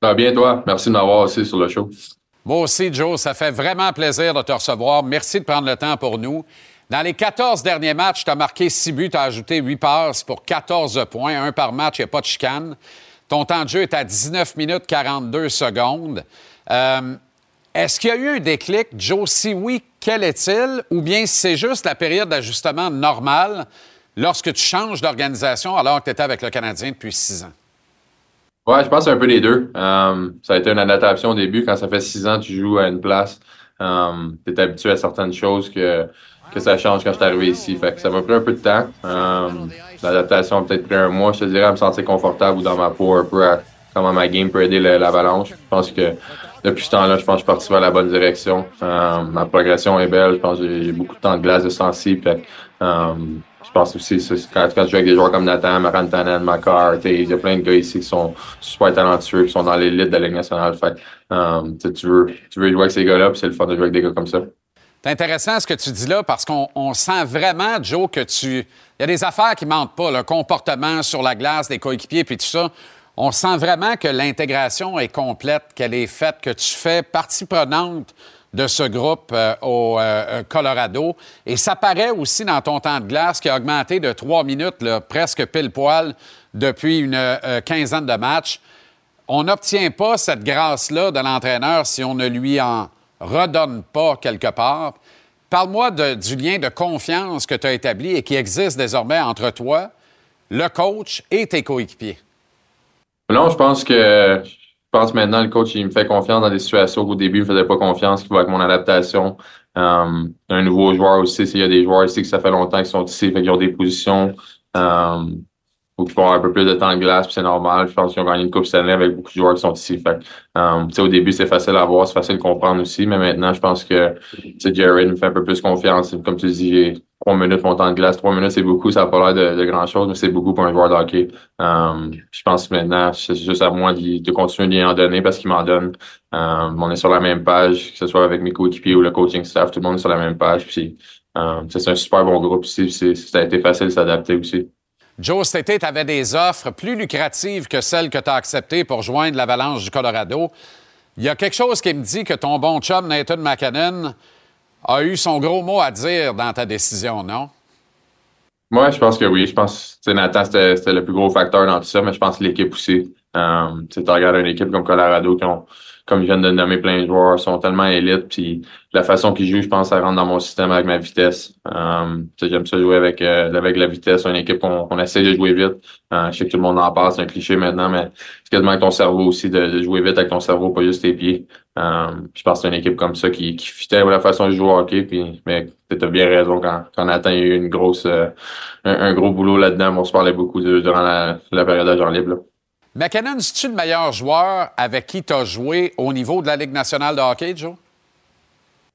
Va bien, toi? Merci de m'avoir aussi sur le show. Moi aussi, Joe, ça fait vraiment plaisir de te recevoir. Merci de prendre le temps pour nous. Dans les 14 derniers matchs, tu as marqué 6 buts, tu as ajouté 8 passes pour 14 points, un par match, il n'y a pas de chicane. Ton temps de jeu est à 19 minutes 42 secondes. Euh, Est-ce qu'il y a eu un déclic, Joe? Si oui, quel est-il? Ou bien c'est juste la période d'ajustement normale lorsque tu changes d'organisation alors que tu étais avec le Canadien depuis 6 ans? Ouais, je pense un peu les deux. Euh, ça a été une adaptation au début. Quand ça fait six ans tu joues à une place, euh, tu es habitué à certaines choses que, que ça change quand je suis arrivé ici. Fait que ça m'a pris un peu de temps. Euh, L'adaptation a peut-être pris un mois, je te dirais, à me sentir confortable ou dans ma peau un peu à comment ma game peut aider l'avalanche. Je pense que depuis ce temps-là, je pense que je suis parti vers la bonne direction. Euh, ma progression est belle. Je pense que j'ai beaucoup de temps de glace de temps-ci. Fait pense aussi, quand, quand je joue avec des joueurs comme Nathan, Marantanen, t'sais, il y a plein de gars ici qui sont super talentueux, qui sont dans l'élite de la Ligue nationale. Fait euh, tu veux, tu veux jouer avec ces gars-là, puis c'est le fun de jouer avec des gars comme ça. C'est intéressant ce que tu dis là parce qu'on on sent vraiment, Joe, que tu. Il y a des affaires qui mentent pas, le comportement sur la glace des coéquipiers puis tout ça. On sent vraiment que l'intégration est complète, qu'elle est faite, que tu fais partie prenante de ce groupe euh, au euh, euh, Colorado. Et ça paraît aussi dans ton temps de glace qui a augmenté de trois minutes, presque pile poil, depuis une quinzaine de matchs. On n'obtient pas cette grâce-là de l'entraîneur si on ne lui en redonne pas quelque part. Parle-moi du lien de confiance que tu as établi et qui existe désormais entre toi, le coach et tes coéquipiers. Non, je pense que pense maintenant le coach il me fait confiance dans des situations qu'au début il me faisait pas confiance, qui va avec mon adaptation. Euh, un nouveau joueur aussi, s'il y a des joueurs ici que ça fait longtemps qu'ils sont ici, fait qu'ils ont des positions. Euh, faut qu'ils vont avoir un peu plus de temps de glace, puis c'est normal. Je pense qu'ils ont gagné une Coupe Stanley avec beaucoup de joueurs qui sont ici. Fait sais, au début, c'est facile à voir, c'est facile de comprendre aussi, mais maintenant, je pense que Jared me fait un peu plus confiance. Comme tu dis, j'ai trois minutes mon temps de glace. Trois minutes, c'est beaucoup, ça n'a pas l'air de, de grand-chose, mais c'est beaucoup pour un joueur de hockey. Euh, je pense que maintenant, c'est juste à moi d'y- de, continuer d'y en donner parce qu'il m'en donne. Euh, on est sur la même page, que ce soit avec mes coéquipiers ou le coaching staff, tout le monde est sur la même page. Euh, c'est un super bon groupe c'est- Ça a été facile de s'adapter aussi. Joe, cet été, tu avais des offres plus lucratives que celles que tu as acceptées pour joindre l'Avalanche du Colorado. Il y a quelque chose qui me dit que ton bon chum Nathan McKinnon a eu son gros mot à dire dans ta décision, non? Moi, je pense que oui. Je pense que Nathan, c'était le plus gros facteur dans tout ça, mais je pense que l'équipe aussi. Euh, tu regardes une équipe comme Colorado qui ont, comme je viens de nommer plein de joueurs, sont tellement élites, puis la façon qu'ils jouent, je pense, ça rentre dans mon système avec ma vitesse. Euh, j'aime ça jouer avec, euh, avec la vitesse, une équipe qu'on qu'on essaie de jouer vite. Euh, je sais que tout le monde en parle, c'est un cliché maintenant, mais c'est quasiment ton cerveau aussi, de, de jouer vite avec ton cerveau, pas juste tes pieds. Euh, je pense que c'est une équipe comme ça qui, qui fitait la façon de jouer au hockey, puis, mais tu as bien raison quand, quand Nathan a eu une grosse, euh, un, gros boulot là-dedans. On se parlait beaucoup de- durant la, la période d'agent libre. là. McKinnon, es-tu le meilleur joueur avec qui tu as joué au niveau de la Ligue nationale de hockey, Joe?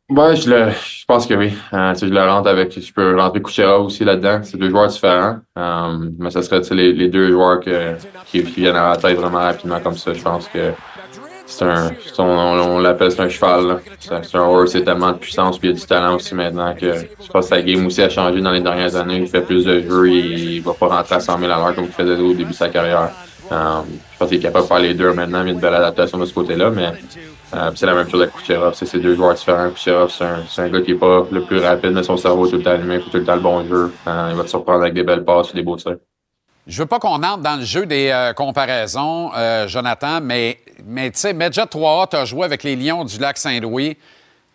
Ouais, je, le, je pense que oui. Euh, tu sais, je le rentre avec, je peux rentrer Kuchera aussi là-dedans. C'est deux joueurs différents. Euh, mais ce serait tu sais, les, deux joueurs qui, viennent à la tête vraiment rapidement comme ça. Je pense que c'est un, on, l'appelle c'est un cheval. c'est un horse, c'est tellement de puissance puis il y a du talent aussi maintenant que je pense que sa game aussi a changé dans les dernières années. Il fait plus de jeux, il, il va pas rentrer à 100 000 à l'heure comme il faisait au début de sa carrière. Euh, je pense qu'il est capable de faire les deux maintenant, a une belle adaptation de ce côté-là, mais Euh, c'est la même chose avec Kucherov. C'est ces deux joueurs différents. Kucherov, c'est un, gars qui est pas le plus rapide, mais son cerveau est tout le temps allumé, il fait tout le temps le bon jeu. Euh, il va te surprendre avec des belles passes ou des beaux tirs. Je veux pas qu'on entre dans le jeu des comparaisons, Jonathan, mais, mais tu sais, Medjet 3A, tu as joué avec les Lions du lac Saint-Louis.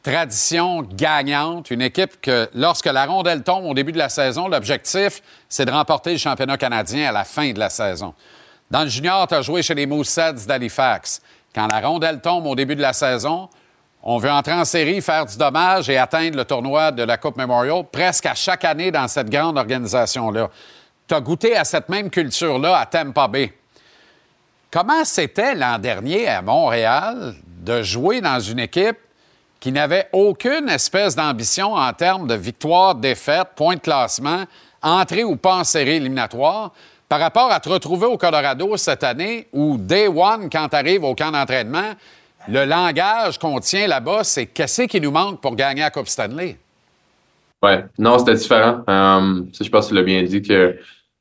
Tradition gagnante, une équipe que, lorsque la rondelle tombe au début de la saison, l'objectif, c'est de remporter le championnat canadien à la fin de la saison. Dans le junior, tu as joué chez les Mooseheads d'Halifax. Quand la rondelle tombe au début de la saison, on veut entrer en série, faire du dommage et atteindre le tournoi de la Coupe Memorial presque à chaque année dans cette grande organisation-là. Tu as goûté à cette même culture-là à Tampa Bay. Comment c'était l'an dernier à Montréal de jouer dans une équipe qui n'avait aucune espèce d'ambition en termes de victoire, défaite, point de classement, entrée ou pas en série éliminatoire, par rapport à te retrouver au Colorado cette année où, day one, quand tu arrives au camp d'entraînement, le langage qu'on tient là-bas, c'est qu'est-ce qui nous manque pour gagner la Coupe Stanley? Ouais, non, c'était différent. Euh, je pense que tu l'as bien dit que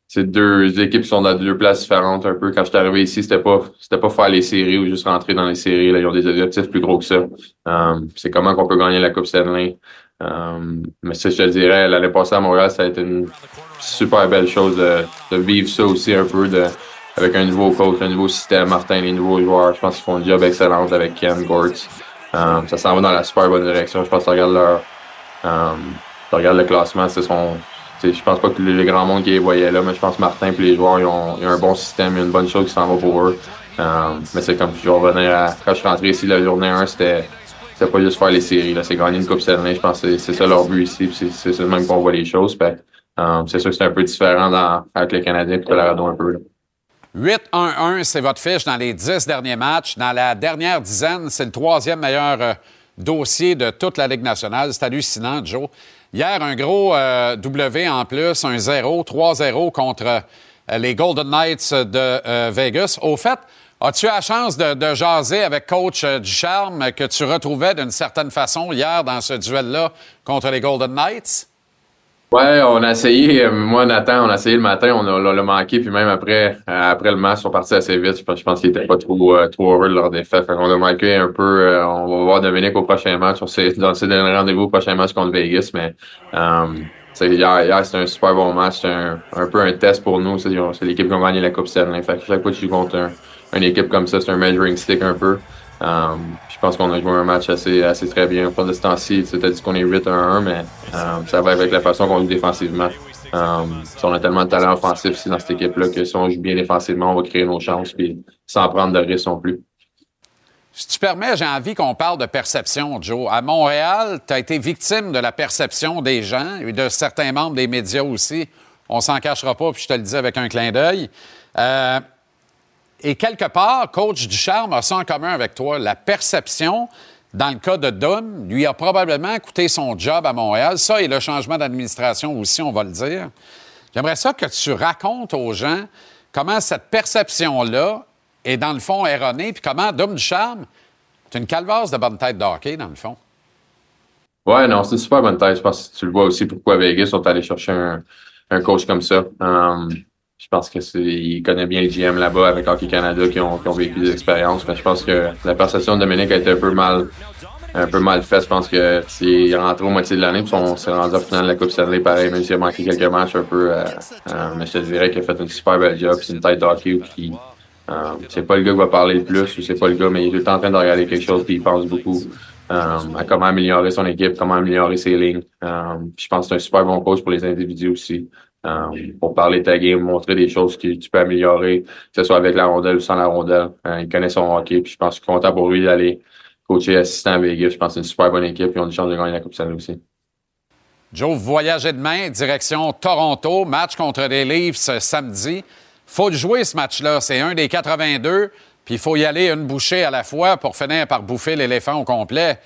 c'est deux équipes qui sont dans deux places différentes un peu. Quand je suis arrivé ici, c'était pas c'était pas faire les séries ou juste rentrer dans les séries. Là, ils ont des objectifs plus gros que ça. Euh, c'est comment qu'on peut gagner la Coupe Stanley. Euh, mais ça, je te dirais, l'année passée à Montréal, ça a été une super belle chose de, vivre ça aussi un peu de avec un nouveau coach, un nouveau système, Martin, les nouveaux joueurs. Je pense qu'ils font un job excellent avec Ken Gortz. Euh, ça s'en va dans la super bonne direction. Je pense que tu regardes leur euh, tu regardes le classement, c'est son. Je pense pas que les grands monde qui les voyaient là, mais je pense que Martin et les joueurs ils ont, un bon système, une bonne chose qui s'en va pour eux. Mais c'est comme je vais à. Quand je suis rentré ici la journée 1, c'était. C'était pas juste faire les séries, c'est gagner une Coupe Stanley. Je pense que c'est ça leur but ici. C'est c'est le même qu'on voit les choses. Euh, c'est sûr que c'est un peu différent dans, avec les Canadiens et Colorado un peu. Là. 8-1-1, c'est votre fiche dans les dix derniers matchs. Dans la dernière dizaine, c'est le troisième meilleur euh, dossier de toute la Ligue nationale. C'est hallucinant, Joe. Hier, un gros euh, W en plus, un 0, 3-0 contre les Golden Knights de Vegas. Au fait, as-tu eu la chance de, jaser avec coach euh, Ducharme que tu retrouvais d'une certaine façon hier dans ce duel-là contre les Golden Knights? Ouais, on a essayé, euh, moi, Nathan, on a essayé le matin, on on l'a manqué, puis même après, euh, après le match, ils sont partis assez vite. Je pense, je pense pas trop, euh, trop heureux de leur défaite. Fait qu'on a manqué un peu, on va voir Dominique au prochain match. On sait, dans ses derniers rendez-vous au prochain match contre Vegas, mais, hier, c'était un super bon match. C'était un, peu un test pour nous. C'est l'équipe qui a gagné la Coupe Stanley. Chaque fois que tu contre un- une équipe comme ça, c'est un measuring stick un peu. Um, je pense qu'on a joué un match assez, assez très bien. Pour ce temps-ci, tu as dit qu'on est 8 1 mais um, ça va avec la façon qu'on joue défensivement. Si on a tellement de talent offensif ici dans cette équipe-là que si on joue bien défensivement, on va créer nos chances puis sans prendre de risques non plus. Si tu permets, j'ai envie qu'on parle de perception, Joe. À Montréal, tu as été victime de la perception des gens et de certains membres des médias aussi. On s'en cachera pas, puis je te le dis avec un clin d'œil. Euh, et quelque part, coach Ducharme a ça en commun avec toi. La perception, dans le cas de Dunn, lui a probablement coûté son job à Montréal. Ça et le changement d'administration aussi, on va le dire. J'aimerais ça que tu racontes aux gens comment cette perception-là est dans le fond erronée, puis comment Dom Ducharme, c'est une calvasse de bonne tête de hockey, dans le fond. Ouais, non, c'est super bonne tête. Je pense que tu le vois aussi pourquoi Vegas sont allés chercher un, coach comme ça. Um, je pense que c'est, connaît bien les GM là-bas avec Hockey Canada qui ont, qui ont vécu des expériences. Mais je pense que la perception de Dominique a été un peu mal, un peu mal faite. Je pense que s'il est rentré au moitié de l'année, puis on s'est rendu au final de la Coupe Stanley pareil, même s'il a manqué quelques matchs un peu. euh, euh, mais je te dirais qu'il a fait une super belle job. C'est une tête de hockey qui, euh, c'est pas le gars qui va parler le plus ou c'est pas le gars, mais il est tout le temps en train de regarder quelque chose puis il pense beaucoup euh, à comment améliorer son équipe, comment améliorer ses lignes. Euh, je pense que c'est un super bon coach pour les individus aussi. Euh, pour parler de ta game, montrer des choses que tu peux améliorer, que ce soit avec la rondelle ou sans la rondelle. Euh, il connaît son hockey, puis je pense que je suis content pour lui d'aller coacher assistant à Vegas. Je pense que c'est une super bonne équipe, puis on a une chance de gagner la Coupe Stanley aussi. Joe, vous voyagez demain, direction Toronto, match contre les Leafs samedi. faut le jouer ce match-là. C'est un des 82, puis il faut y aller une bouchée à la fois pour finir par bouffer l'éléphant au complet.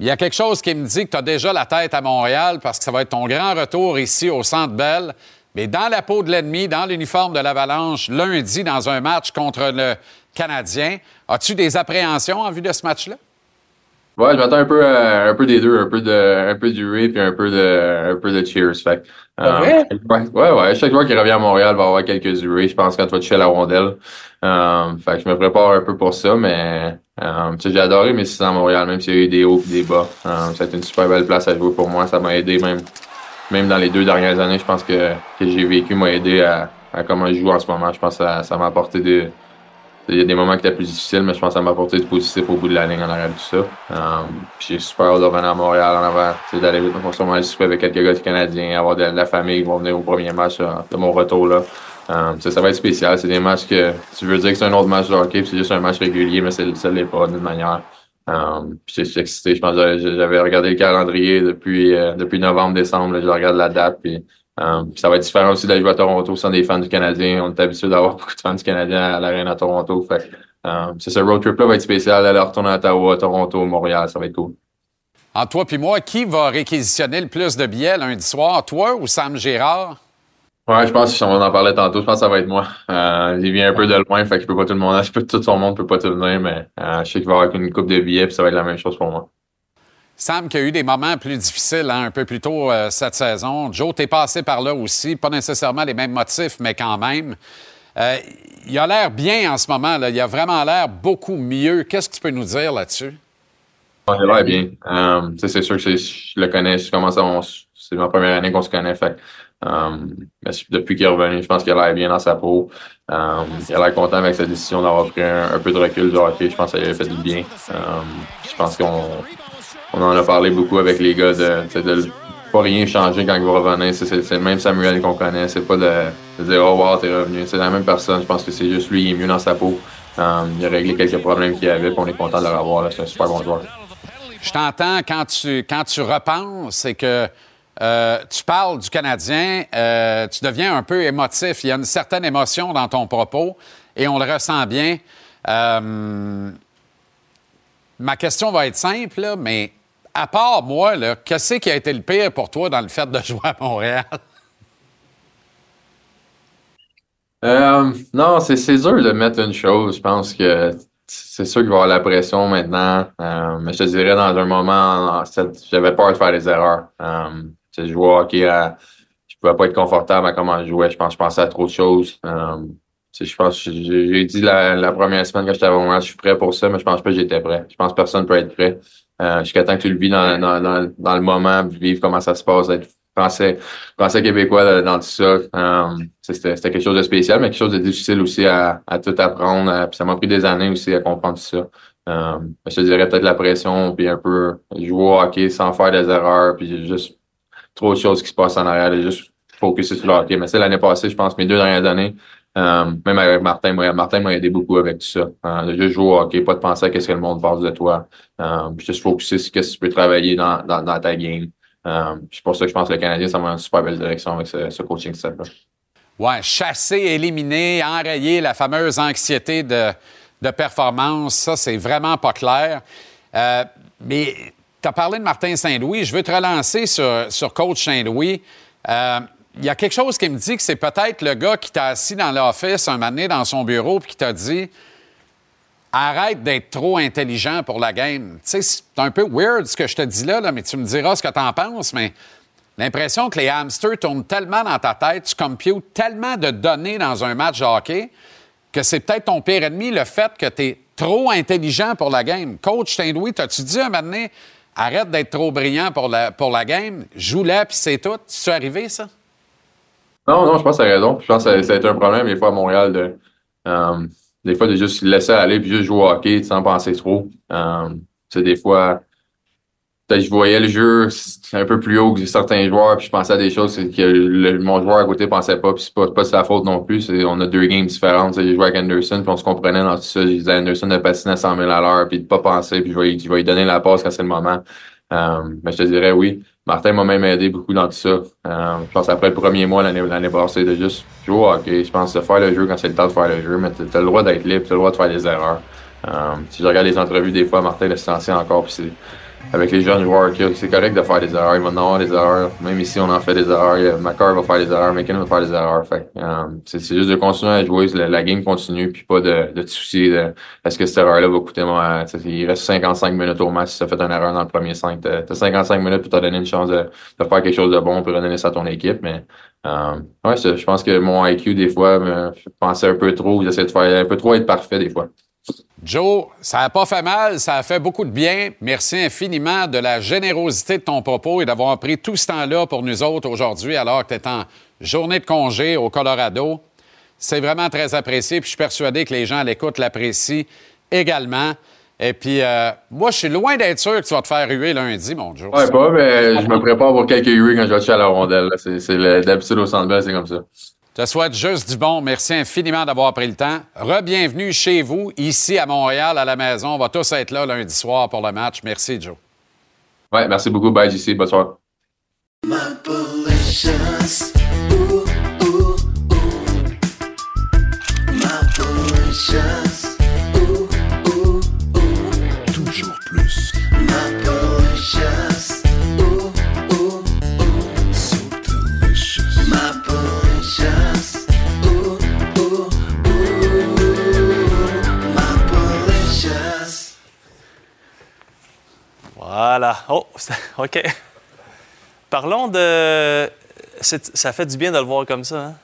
Il y a quelque chose qui me dit que tu as déjà la tête à Montréal parce que ça va être ton grand retour ici au Centre Bell. Mais dans la peau de l'ennemi, dans l'uniforme de l'Avalanche, lundi, dans un match contre le Canadien, as-tu des appréhensions en vue de ce match-là? Ouais, je m'attends un peu, un peu des deux, un peu de, un peu du Ray puis un peu de, un peu de Cheers. Fait, que, Ah ouais? ouais, ouais. Chaque joueur qui revient à Montréal va avoir quelques du Ray, je pense, quand tu vas toucher la rondelle. Euh, fait que je me prépare un peu pour ça, mais euh, tu sais, j'ai adoré mes six ans à Montréal, même s'il y a eu des hauts et des bas. Euh, ça a été une super belle place à jouer pour moi. Ça m'a aidé même, même dans les deux dernières années. Je pense que, que j'ai vécu m'a aidé à, à comment je joue en ce moment. Je pense que ça, m'a apporté des, il y a des moments qui étaient plus difficiles, mais je pense que ça m'a apporté du positif au bout de la ligne en arrière de tout ça. Um, j'ai super hâte de revenir à Montréal en avant, d'aller sûrement aller souper avec quelques gars du Canadien, avoir de, la famille qui vont venir au premier match euh, de mon retour là. Sais, ça va être spécial. C'est des matchs que tu veux dire que c'est un autre match de hockey, c'est juste un match régulier, mais ça l'est pas d'une manière. Um, puis je suis excité. Je pense que j'avais- regardé le calendrier depuis, euh, depuis novembre, décembre. je regarde la date, puis Um, puis ça va être différent aussi d'aller à Toronto sans des fans du Canadien. On est habitué d'avoir beaucoup de fans du Canadien à l'arène à Toronto. Fait um, c'est ce road trip-là va être spécial d'aller retourner à Ottawa, Toronto, Montréal. Ça va être cool. Entre toi puis moi, qui va réquisitionner le plus de billets lundi soir, toi ou Sam Gérard? Ouais, je pense qu'on en parlait tantôt. Je pense que ça va être moi. Euh, il vient un peu de loin, fait que je peux pas tout le monde. Je peux tout son monde peut pas tout venir, mais euh, je sais qu'il va y avoir une coupe de billets, puis ça va être la même chose pour moi. Sam qui a eu des moments plus difficiles hein, un peu plus tôt euh, cette saison. Joe, t'es passé par là aussi. Pas nécessairement les mêmes motifs, mais quand même. Euh, il a l'air bien en ce moment. Là. Il a vraiment l'air beaucoup mieux. Qu'est-ce que tu peux nous dire là-dessus? Ouais, il a l'air bien. Euh, c'est sûr que je le connais. Je commence à, c'est ma première année qu'on se connaît. Fait, euh, depuis qu'il est revenu, je pense qu'il a l'air bien dans sa peau. Euh, il a l'air content avec sa décision d'avoir pris un, peu de recul du hockey. Je pense que ça a fait du bien. Euh, je pense qu'on on en a parlé beaucoup avec les gars de, de pas rien changer quand il va revenir. C'est, le même Samuel qu'on connaît. C'est pas de, dire Oh wow, t'es revenu. C'est la même personne. Je pense que c'est juste lui, il est mieux dans sa peau. Il a réglé quelques problèmes qu'il avait, on est content de le revoir. C'est un super bon joueur. Je t'entends quand tu, quand tu repenses, c'est que euh, tu parles du Canadien, euh, tu deviens un peu émotif. Il y a une certaine émotion dans ton propos et on le ressent bien. Euh, ma question va être simple, mais à part moi, qu'est-ce qui a été le pire pour toi dans le fait de jouer à Montréal? Non, c'est, dur de mettre une chose. Je pense que c'est sûr qu'il va y avoir la pression maintenant. Mais je te dirais, dans un moment, j'avais peur de faire des erreurs. Je jouais hockey, à- je pouvais pas être confortable à comment je jouais. Je pense je pensais à trop de choses. Euh, je pense j'ai, dit la, la première semaine que j'étais à je suis prêt pour ça, mais je pense pas que j'étais prêt. Je pense que personne peut être prêt. Euh, jusqu'à temps que tu le vis dans, dans, dans, dans le moment, vivre comment ça se passe, être français, français québécois dans tout ça. Euh, c'était, quelque chose de spécial, mais quelque chose de difficile aussi à, à tout apprendre. Euh, ça m'a pris des années aussi à comprendre tout ça. Euh, je te dirais peut-être la pression, puis un peu jouer au hockey sans faire des erreurs, puis juste trop de choses qui se passent en arrière, et juste focuser sur le hockey. Mais c'est l'année passée, je pense, mes deux dernières années, euh, même avec Martin, Martin m'a aidé beaucoup avec tout ça. Euh, de juste jouer au hockey, pas de penser à qu'est-ce que le monde pense de toi. Euh, juste focuser sur qu'est-ce que tu peux travailler dans, ta game. Euh, c'est pour ça que je pense que le Canadien, ça va dans une super belle direction avec ce, ce coaching set-là. Ouais, chasser, éliminer, enrayer la fameuse anxiété de, de performance, ça, c'est vraiment pas clair. Mais tu as parlé de Martin Saint-Louis. Je veux te relancer sur, sur coach Saint-Louis. Euh, il y a quelque chose qui me dit que c'est peut-être le gars qui t'a assis dans l'office un moment donné dans son bureau puis qui t'a dit Arrête d'être trop intelligent pour la game. Tu sais, c'est un peu weird ce que je te dis là, là mais tu me diras ce que tu en penses, mais l'impression que les hamsters tournent tellement dans ta tête, tu computes tellement de données dans un match de hockey que c'est peut-être ton pire ennemi, le fait que tu es trop intelligent pour la game. Coach Saint-Louis, t'as-tu dit un moment donné, arrête d'être trop brillant pour la, pour la game, joue-la, puis c'est tout? C'est arrivé, ça? Non, non, je pense que tu raison. Je pense que ça, a été un problème des fois à Montréal de euh, des fois de juste laisser aller puis juste jouer au hockey sans penser trop. Euh, sais, des fois, je voyais le jeu un peu plus haut que certains joueurs, puis je pensais à des choses que le- mon joueur à côté pensait pas, puis c'est pas, pas sa faute non plus. On a deux games différentes. J'ai joué avec Anderson, puis on se comprenait dans tout ça. Disais à Anderson de patiner à 100 000 à l'heure, puis de pas penser, puis je vais, je vais lui donner la passe quand c'est le moment. Euh, mais je te dirais oui. Martin m'a même aidé beaucoup dans tout ça. Euh, je pense après le premier mois l'année passée de juste jouer au hockey. Je pense de faire le jeu quand c'est le temps de faire le jeu, mais tu as le droit d'être libre, tu as le droit de faire des erreurs. Euh, si je regarde les entrevues des fois, Martin le silencieux encore, puis avec les jeunes joueurs c'est correct de faire des erreurs. Il va en avoir des erreurs. Même ici, on en fait des erreurs. McCarr va faire des erreurs. McKinnon va faire des erreurs. Fait, euh, c'est, juste de continuer à jouer. La, game continue, puis pas de, de te soucier de est-ce que cette erreur-là va coûter moi. sais, Il reste 55 minutes au match si tu as fait une erreur dans le premier 5. Tu as 55 minutes pour te donner une chance de, de faire quelque chose de bon pour redonner ça à ton équipe. Mais euh, ouais, je pense que mon IQ, des fois, fait penser un peu trop. J'essaie de faire un peu trop être parfait des fois. Joe, ça n'a pas fait mal, ça a fait beaucoup de bien. Merci infiniment de la générosité de ton propos et d'avoir pris tout ce temps-là pour nous autres aujourd'hui alors que tu es en journée de congé au Colorado. C'est vraiment très apprécié, puis je suis persuadé que les gens à l'écoute l'apprécient également. Et puis, euh, moi, je suis loin d'être sûr que tu vas te faire ruer lundi, mon Joe. Ouais, pas, mais je me prépare pour quelques huées quand je vais à la rondelle. C'est, d'habitude au centre c'est comme ça. Je te souhaite juste du bon. Merci infiniment d'avoir pris le temps. Rebienvenue chez vous, ici à Montréal, à la maison. On va tous être là lundi soir pour le match. Merci, Joe. Ouais, merci beaucoup. Bye, JC. Bonne soirée. Delicious. Ooh, ooh, ooh. My Voilà. Oh, OK. Parlons de. Ça fait du bien de le voir comme ça,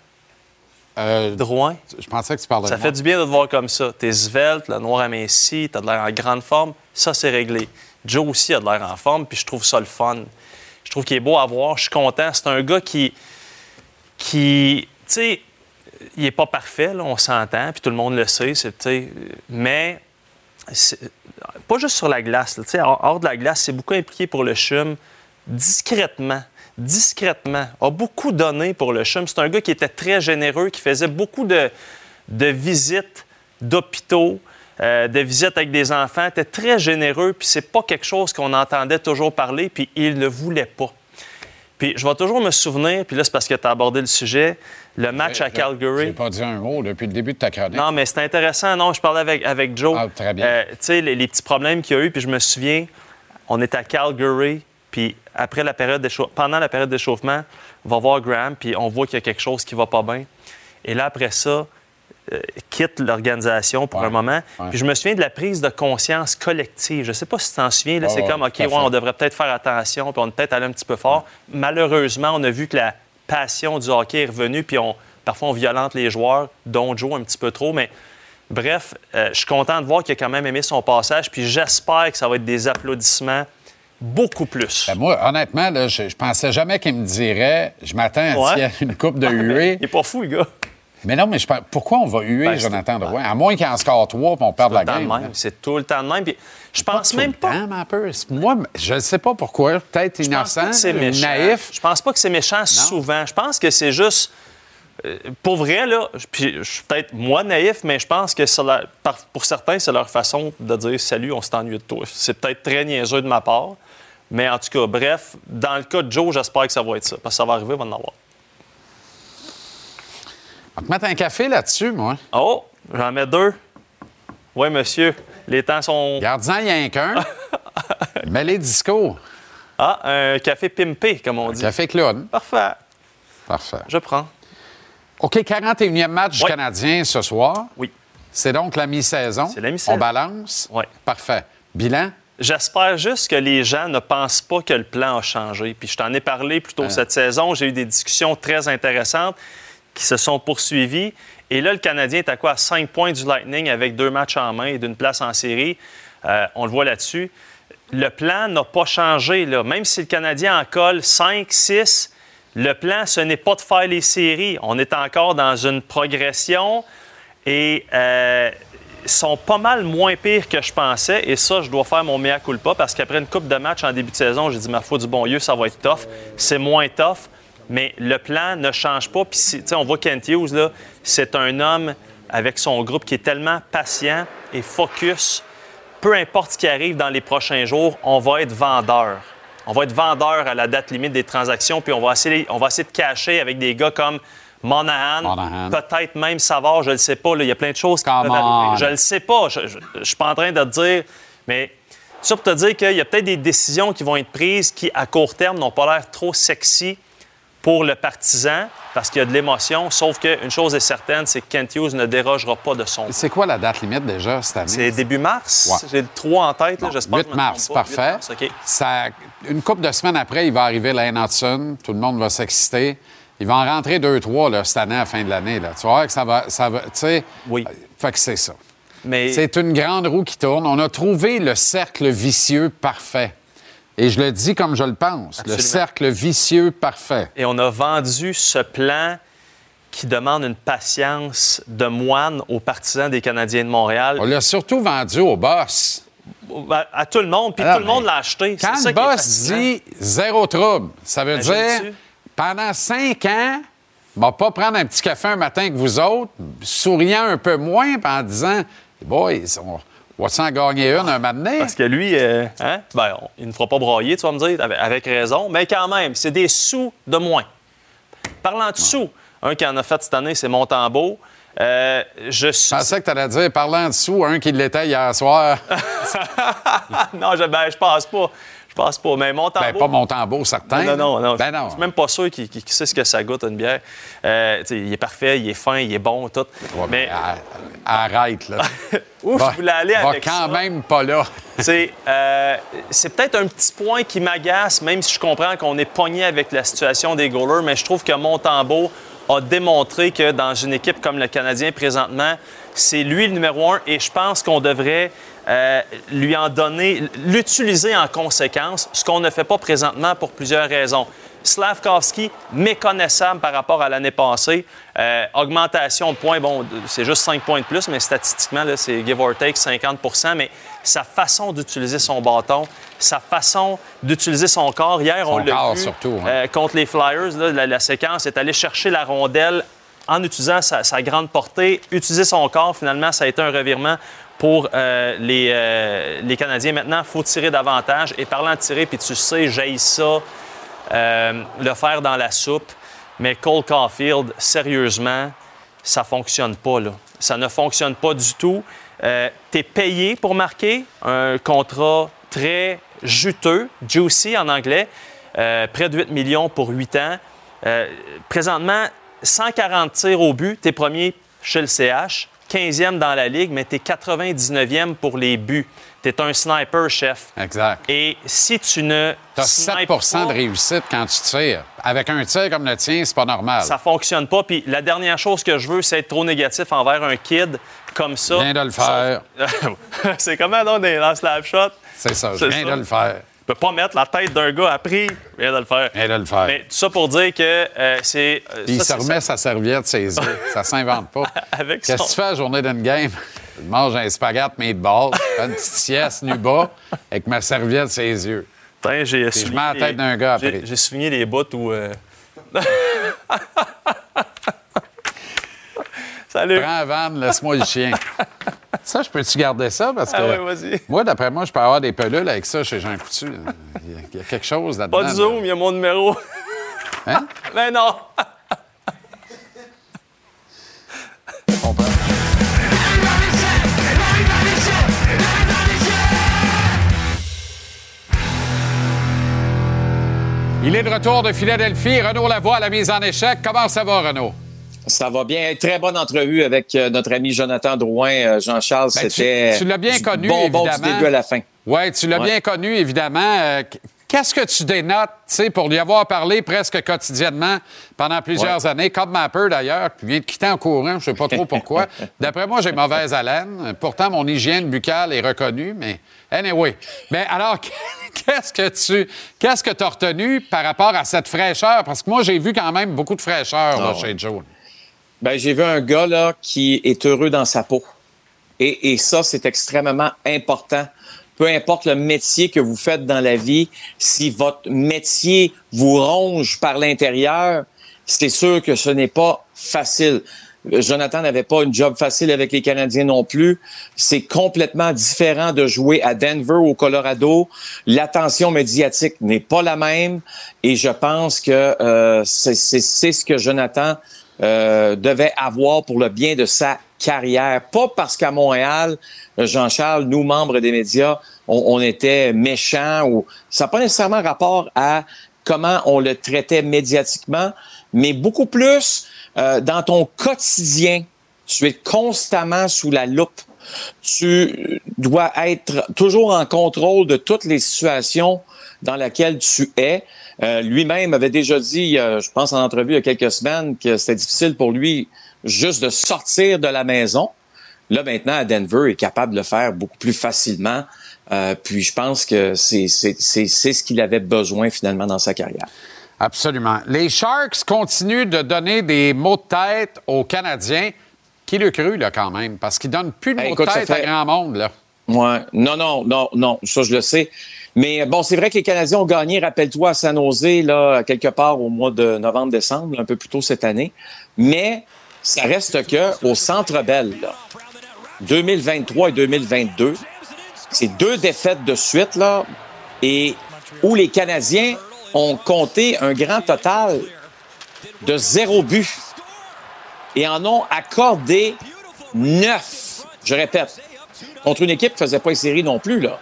hein? Drouin. Je pensais que tu parlais Ça de fait moi. du bien de te voir comme ça. T'es svelte, le noir aminci, t'as de l'air en grande forme. Ça, c'est réglé. Joe aussi a de l'air en forme, puis je trouve ça le fun. Je trouve qu'il est beau à voir. Je suis content. C'est un gars qui. qui. Tu sais, il est pas parfait, là, on s'entend, puis tout le monde le sait, mais pas juste sur la glace. hors, de la glace, c'est beaucoup impliqué pour le CHUM, discrètement, discrètement, a beaucoup donné pour le CHUM. C'est un gars qui était très généreux, qui faisait beaucoup de, de visites d'hôpitaux, euh, de visites avec des enfants, était très généreux, puis c'est pas quelque chose qu'on entendait toujours parler, puis il ne voulait pas. Puis je vais toujours me souvenir, puis là, c'est parce que tu as abordé le sujet, le match à Calgary. J'ai pas dit un mot depuis le début de ta chronique. Non, mais c'est intéressant. Non, je parlais avec, avec Joe. Ah, très bien. Euh, tu sais, les, les petits problèmes qu'il y a eu, puis je me souviens, on est à Calgary, puis après la période pendant la période d'échauffement, on va voir Graham, puis on voit qu'il y a quelque chose qui va pas bien. Et là, après ça, euh, quitte l'organisation pour un moment. ouais. Puis je me souviens de la prise de conscience collective. Je sais pas si tu t'en souviens. Là, Ah c'est comme, OK, ouais, on devrait peut-être faire attention, puis on est peut-être allé un petit peu fort. Malheureusement, on a vu que la passion du hockey est revenue, puis on, parfois on violente les joueurs, dont Joe un petit peu trop, mais bref, euh, je suis content de voir qu'il a quand même aimé son passage, puis j'espère que ça va être des applaudissements beaucoup plus. Ben, moi, honnêtement, là, je, je pensais jamais qu'il me dirait je m'attends à Ouais. ait une coupe de huée. Il est pas fou, le gars. Mais non, mais je pense- pourquoi on va huer Ben, Jonathan Drouin? À moins qu'il en score trois puis on perde la game. C'est tout le temps de même. Puis je pense même pas. un peu. Moi, je ne sais pas pourquoi. Peut-être Je pense pas innocent, naïf. Je pense pas que c'est méchant souvent. Je pense que c'est juste. euh, pour vrai, là, puis je suis peut-être moi naïf, mais je pense que pour certains, c'est leur façon de dire salut, on s'est ennuyé de toi. C'est peut-être très niaiseux de ma part, mais en tout cas, bref, dans le cas de Joe, j'espère que ça va être ça, parce que ça va arriver, on va en avoir. On va te mettre un café là-dessus, moi. Oh, j'en mets deux. Oui, monsieur. Les temps sont. Gardien, il y a un qu'un. Mais les discours. Ah, un café pimpé, comme on dit. Café Claude. Parfait. Parfait. Je prends. OK, 41e match du Oui. Canadien ce soir. Oui. C'est donc la mi-saison. C'est la mi-saison. On balance. Oui. Parfait. Bilan? J'espère juste que les gens ne pensent pas que le plan a changé. Puis je t'en ai parlé plus tôt Hein. cette saison. J'ai eu des discussions très intéressantes qui se sont poursuivies. Et là, le Canadien est à quoi? À 5 points du Lightning avec deux matchs en main et d'une place en série. Euh, on le voit là-dessus. Le plan n'a pas changé. Là. Même si le Canadien en colle 5, 6, le plan, ce n'est pas de faire les séries. On est encore dans une progression et euh, sont pas mal moins pires que je pensais. Et ça, je dois faire mon mea culpa parce qu'après une coupe de match en début de saison, j'ai dit, ma foi du bon Dieu, ça va être tough. C'est moins tough, mais le plan ne change pas. Puis, si- tu sais, on voit Kent Hughes, là, c'est un homme avec son groupe qui est tellement patient et focus. Peu importe ce qui arrive dans les prochains jours, on va être vendeur. On va être vendeur à la date limite des transactions, puis on va essayer, on va essayer de cacher avec des gars comme Monahan, Monahan. peut-être même Savard, je ne le sais pas. là. Il y a plein de choses qui peuvent on. arriver. Je ne le sais pas. Je ne suis pas en train de te dire, mais ça pour te dire qu'il y a peut-être des décisions qui vont être prises qui, à court terme, n'ont pas l'air trop sexy pour le partisan parce qu'il y a de l'émotion. Sauf qu'une chose est certaine, c'est que Kent Hughes ne dérogera pas de son. C'est quoi la date limite déjà cette année? C'est début mars. Ouais. J'ai le 3 en tête, là, j'espère. 8 que je me mars, trompe pas. 8 parfait. mars. Ça, une couple de semaines après, il va arriver Lane Hudson. Tout le monde va s'exciter. Il va en rentrer deux, trois là, cette année à la fin de l'année. Tu voir que ça va. Ça va tu sais. Oui. Fait que c'est ça. Mais C'est une grande roue qui tourne. On a trouvé le cercle vicieux parfait. Et je le dis comme je le pense. Le cercle vicieux parfait. Et on a vendu ce plan qui demande une patience de moine aux partisans des Canadiens de Montréal. On l'a surtout vendu au boss. À tout le monde, puis Alors, tout le monde l'a acheté. Quand ça le boss dit zéro trouble, ça veut dire pendant cinq ans, va pas prendre un petit café un matin que vous autres, souriant un peu moins, en disant Boys, on va s'en gagner une un matin. Parce que lui, euh, hein? ben, on- il ne fera pas broyer, tu vas me dire, avec, avec raison. Mais quand même, c'est des sous de moins. Parlant de sous, un qui en a fait cette année, c'est Montembeau. Euh, je suis... Je pensais que tu allais dire, parlant de sous, un qui l'était hier soir. non, je, ben, je pense pas. Je pense pas. Mais Montembeau... ben, pas mon tambour, certain. Non, non, non. Ben non. Je suis même pas sûr qu'il sait ce que ça goûte, une bière. Euh, il est parfait, il est fin, il est bon, tout. mais Arrête, là. Va- je voulais aller avec quand ça, même pas là. c'est euh, c'est peut-être un petit point qui m'agace, même si je comprends qu'on est pogné avec la situation des goalers, mais je trouve que Montembeau a démontré que dans une équipe comme le Canadien présentement, c'est lui le numéro un et je pense qu'on devrait euh, lui en donner, l'utiliser en conséquence, ce qu'on ne fait pas présentement pour plusieurs raisons. Slavkovski, méconnaissable par rapport à l'année passée. Euh, augmentation de points, bon, c'est juste 5 points de plus, mais statistiquement, c'est give or take 50% Mais sa façon d'utiliser son bâton, sa façon d'utiliser son corps. Hier, Son on l'a vu surtout, hein. euh, contre les Flyers, là, la, la séquence est allé chercher la rondelle en utilisant sa, sa grande portée, utiliser son corps. Finalement, ça a été un revirement pour euh, les, euh, les Canadiens. Maintenant, il faut tirer davantage. Et parlant de tirer, puis tu sais, j'ai ça, euh, le faire dans la soupe. Mais Cole Caulfield, sérieusement, ça fonctionne pas, là. Ça ne fonctionne pas du tout. tu es payé pour marquer un contrat très juteux, juicy en anglais, euh, près de 8 millions pour 8 ans. Euh, présentement, 140 tirs au but, tu es premier chez le CH, 15e dans la ligue, mais tu es 99e pour les buts. Tu es un sniper, chef. Exact. Et si tu ne Tu as snipes 7 pas, de réussite quand tu tires. Avec un tir comme le tien, c'est pas normal. ça fonctionne pas. Puis la dernière chose que je veux, c'est être trop négatif envers un kid comme ça. Viens de le faire. c'est comment donc dans dans Slapshot? C'est ça, je viens ça. de le faire. Je peux pas mettre la tête d'un gars après. Je viens de le faire. Viens de le faire. Mais tout ça pour dire que euh, c'est. euh, Puis il ça, se remet sa serviette, ses yeux. ça s'invente pas. Avec Qu'est-ce que son- tu fais la journée d'une game? Je mange un spaghette meatball, une petite sieste nu bas avec ma serviette, ses yeux. Putain, j'ai je mets la tête d'un gars après. J'ai- souligné les bouts où. euh, Salut. Prends vanne, laisse-moi le chien. Ça, je peux-tu garder ça? Parce que Ah ouais, vas-y. moi, d'après moi, je peux avoir des pelules avec ça chez Jean Coutu. Il y a- il y a quelque chose là-dedans. Pas de zoom, il y a mon numéro. Hein? Mais non! Il est de retour de Philadelphie. Renaud Lavoie à la mise en échec. Comment ça va, Renaud? Ça va bien. Très bonne entrevue avec euh, notre ami Jonathan Drouin. Euh, Jean-Charles, Ben, c'était tu l'as bien connu, du début à la fin. Oui, tu l'as Ouais. bien connu, évidemment. Euh, qu- Qu'est-ce que tu dénotes, tu sais, pour lui avoir parlé presque quotidiennement pendant plusieurs années, comme Mapper d'ailleurs, puis vient de quitter en courant, je ne sais pas trop pourquoi. D'après moi, j'ai mauvaise haleine. Pourtant, mon hygiène buccale est reconnue, mais anyway. Mais alors, qu'est-ce que tu qu'est-ce que as retenu par rapport à cette fraîcheur? Parce que moi, j'ai vu quand même beaucoup de fraîcheur là, Ah, chez Joe. Ben, j'ai vu un gars là, qui est heureux dans sa peau. Et, et ça, c'est extrêmement important. Peu importe le métier que vous faites dans la vie, si votre métier vous ronge par l'intérieur, c'est sûr que ce n'est pas facile. Jonathan n'avait pas une job facile avec les Canadiens non plus. C'est complètement différent de jouer à Denver au Colorado. L'attention médiatique n'est pas la même. Et je pense que euh, c'est ce que Jonathan euh, devait avoir pour le bien de sa carrière. Pas parce qu'à Montréal, Jean-Charles, nous, membres des médias, on, on était méchants ou ça n'a pas nécessairement rapport à comment on le traitait médiatiquement, mais beaucoup plus euh, dans ton quotidien. Tu es constamment sous la loupe. Tu dois être toujours en contrôle de toutes les situations dans lesquelles tu es. Euh, Lui-même avait déjà dit, je pense en entrevue il y a quelques semaines, que c'était difficile pour lui juste de sortir de la maison. Là, maintenant, à Denver, est capable de le faire beaucoup plus facilement. Euh, puis je pense que c'est ce qu'il avait besoin finalement dans sa carrière. Absolument. Les Sharks continuent de donner des mots de tête aux Canadiens. Qui le cru, là, quand même? Parce qu'ils donnent plus de mots écoute, de tête à fait- grand monde, là. Ouais. Non, non, non, non. Ça, je le sais. Mais bon, c'est vrai que les Canadiens ont gagné, rappelle-toi, à San Jose, là, quelque part au mois de novembre-décembre, un peu plus tôt cette année. Mais ça reste que au Centre Bell, là, 2023 et 2022, c'est deux défaites de suite, là, et où les Canadiens ont compté un grand total de zéro but et en ont accordé neuf. Je répète, contre une équipe qui faisait pas une série non plus, là.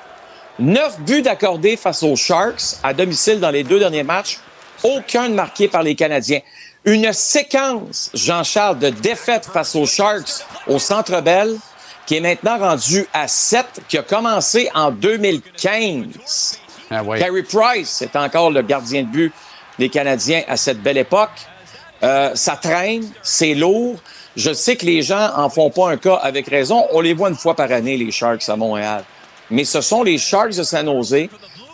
Neuf buts d'accordés face aux Sharks à domicile dans les deux derniers matchs. Aucun marqué par les Canadiens. Une séquence, Jean-Charles, de défaites face aux Sharks au Centre Bell, qui est maintenant rendue à 7, qui a commencé en 2015. Carey Price est encore le gardien de but des Canadiens à cette belle époque. Euh, ça traîne, c'est lourd. Je sais que les gens en font pas un cas avec raison. On les voit une fois par année, les Sharks à Montréal. Mais ce sont les Sharks de San Jose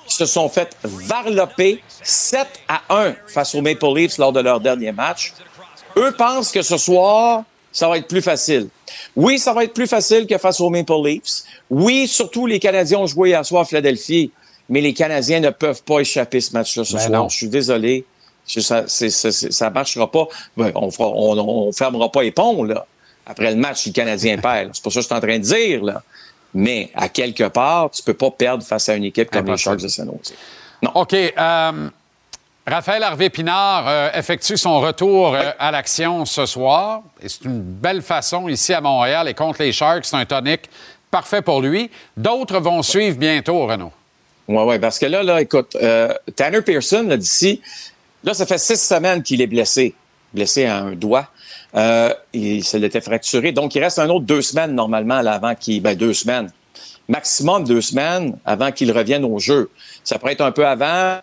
qui se sont fait varloper 7 à 1 face aux Maple Leafs lors de leur dernier match. Eux pensent que ce soir, ça va être plus facile. Oui, ça va être plus facile que face aux Maple Leafs. Oui, surtout les Canadiens ont joué à soir à Philadelphie, mais les Canadiens ne peuvent pas échapper ce match-là ce Ben soir. non. Je suis désolé. Ça, ça marchera pas. Ben, on, on, on fermera pas les ponts, là. Après le match, si le Canadien perd. C'est pas ça que je suis en train de dire, là. Mais, à quelque part, tu peux pas perdre face à une équipe comme les Sharks de San Jose. OK. euh, Raphaël Harvey-Pinard euh, effectue son retour euh, à l'action ce soir. C'est une belle façon ici à Montréal et contre les Sharks. C'est un tonique parfait pour lui. D'autres vont suivre bientôt, Renaud. Ouais, ouais, parce que là, là, écoute, euh, Tanner Pearson, là, d'ici, là, ça fait six semaines qu'il est blessé, blessé à un doigt. Il se l'était fracturé. Donc, il reste un autre deux semaines, normalement, là, avant qu'il, ben, deux semaines. Maximum deux semaines avant qu'il revienne au jeu. Ça pourrait être un peu avant.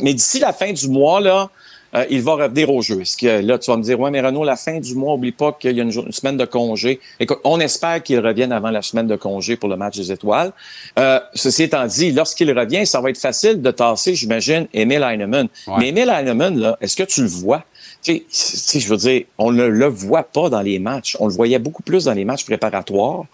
Mais d'ici la fin du mois, là, euh, il va revenir au jeu. Est-ce que là, tu vas me dire, ouais, mais Renaud, la fin du mois, oublie pas qu'il y a une, semaine de congé. Écoute, on espère qu'il revienne avant la semaine de congé pour le match des étoiles. Euh, ceci étant dit, lorsqu'il revient, ça va être facile de tasser, j'imagine, Emil Heinemann. Mais Emil Heinemann, là, est-ce que tu le vois? Tu sais, tu sais, je veux dire, on ne le voit pas dans les matchs. On le voyait beaucoup plus dans les matchs préparatoires.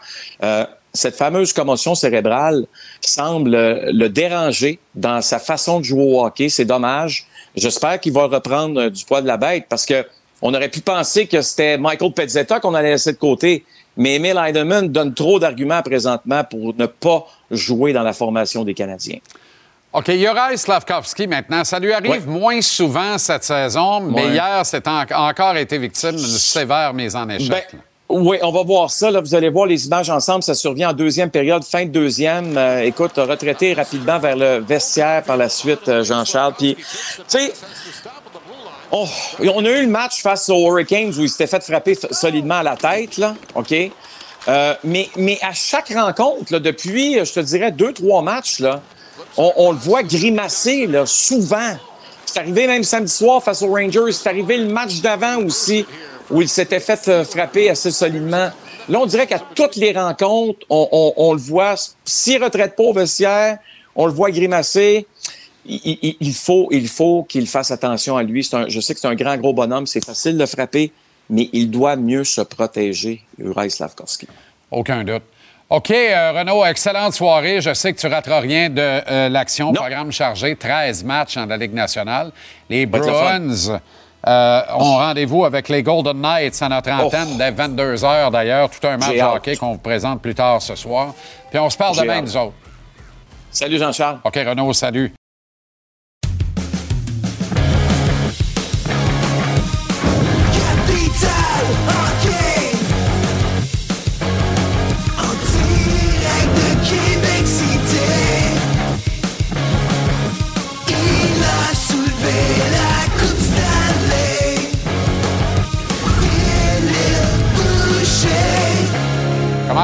Euh, cette fameuse commotion cérébrale semble euh, le déranger dans sa façon de jouer au hockey. C'est dommage. J'espère qu'il va reprendre euh, du poids de la bête parce que on aurait pu penser que c'était Michael Pezzetta qu'on allait laisser de côté. Mais Emil Heidemann donne trop d'arguments présentement pour ne pas jouer dans la formation des Canadiens. OK, Juraj Slavkovski maintenant. Ça lui arrive moins souvent cette saison, mais hier, c'est en- encore été victime d'une sévère mise en échec. Ben. Oui, on va voir ça. Là. Vous allez voir les images ensemble. Ça survient en deuxième période, fin de deuxième. Euh, écoute, retraité rapidement vers le vestiaire par la suite, euh, Jean-Charles. Puis, tu sais, on, on a eu le match face aux Hurricanes où il s'était fait frapper solidement à la tête, là. OK? Euh, mais, mais à chaque rencontre, depuis, je te dirais, deux, trois matchs, là, on, on le voit grimacer là, souvent. C'est arrivé même samedi soir face aux Rangers. C'est arrivé le match d'avant aussi, où il s'était fait euh, frapper assez solidement. Là, on dirait qu'à toutes les rencontres, on, on- on le voit. S'il retraite pas au vestiaire, on le voit grimacer. Il, il- il faut, il faut qu'il fasse attention à lui. Un- je sais que c'est un grand, gros bonhomme. C'est facile de le frapper, mais il doit mieux se protéger, Uri Slavkovski. Aucun doute. OK, euh, Renaud, excellente soirée. Je sais que tu rateras rien de euh, l'action. Programme chargé, 13 matchs dans la Ligue nationale. Les. Bruins euh, ont rendez-vous avec les Golden Knights à notre antenne dès 22 h d'ailleurs. Tout un match de hockey qu'on vous présente plus tard ce soir. Puis on se parle demain, hâte. nous autres. Salut Jean-Charles. OK, Renaud, salut.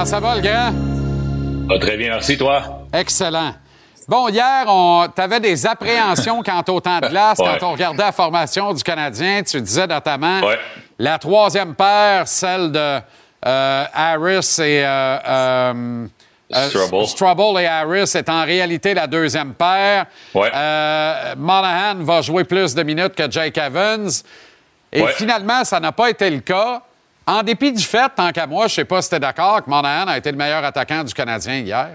Comment ça va, le grand? Ah, très bien, merci, toi. Excellent. Bon, hier, on avais des appréhensions quant au temps de glace, Ouais. quand on regardait la formation du Canadien. Tu disais notamment Ouais. la troisième paire, celle de euh, Harris et euh, euh, euh, et Harris est en réalité la deuxième paire. Ouais. Monahan va jouer plus de minutes que Jake Evans. Et finalement, ça n'a pas été le cas. En dépit du fait, tant qu'à moi, je ne sais pas si tu es d'accord, que Monahan a été le meilleur attaquant du Canadien hier.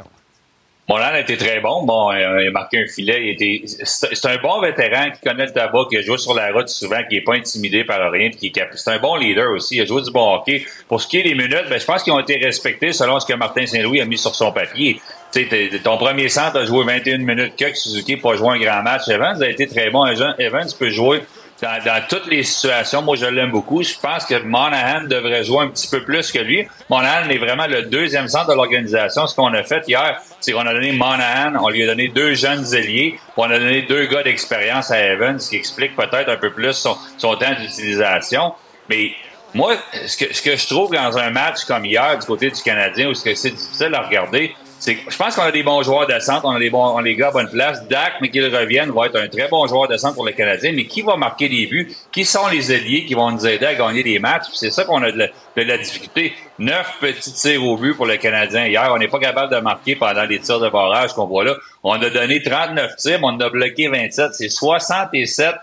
Monahan a été très bon. Bon, euh, il a marqué un filet. Il était, c'est un bon vétéran qui connaît le tabac, qui a joué sur la route souvent, qui n'est pas intimidé par rien. qui C'est un bon leader aussi. Il a joué du bon hockey. Pour ce qui est des minutes, ben, je pense qu'ils ont été respectés selon ce que Martin Saint-Louis a mis sur son papier. Tu sais, t'es- ton premier centre a joué 21 minutes que Suzuki pour jouer un grand match. Evans a été très bon. Evans peut jouer dans, dans toutes les situations. Moi, je l'aime beaucoup. Je pense que Monahan devrait jouer un petit peu plus que lui. Monahan est vraiment le deuxième centre de l'organisation. Ce qu'on a fait hier, c'est qu'on a donné Monahan, on lui a donné deux jeunes ailiers, on a donné deux gars d'expérience à Evans, ce qui explique peut-être un peu plus son, son temps d'utilisation. Mais moi, ce que, ce que je trouve dans un match comme hier du côté du Canadien, où c'est difficile à regarder, je pense qu'on a des bons joueurs de centre, on a des bons, on a les gars à bonne place. Dak, mais qu'il revienne, va être un très bon joueur de centre pour le Canadien. Mais qui va marquer des buts? Qui sont les alliés qui vont nous aider à gagner des matchs? C'est ça qu'on a de la, de la difficulté. Neuf petits tirs au but pour le Canadien hier. On n'est pas capable de marquer pendant les tirs de barrage qu'on voit là. On a donné 39 tirs, mais on a bloqué 27. C'est 67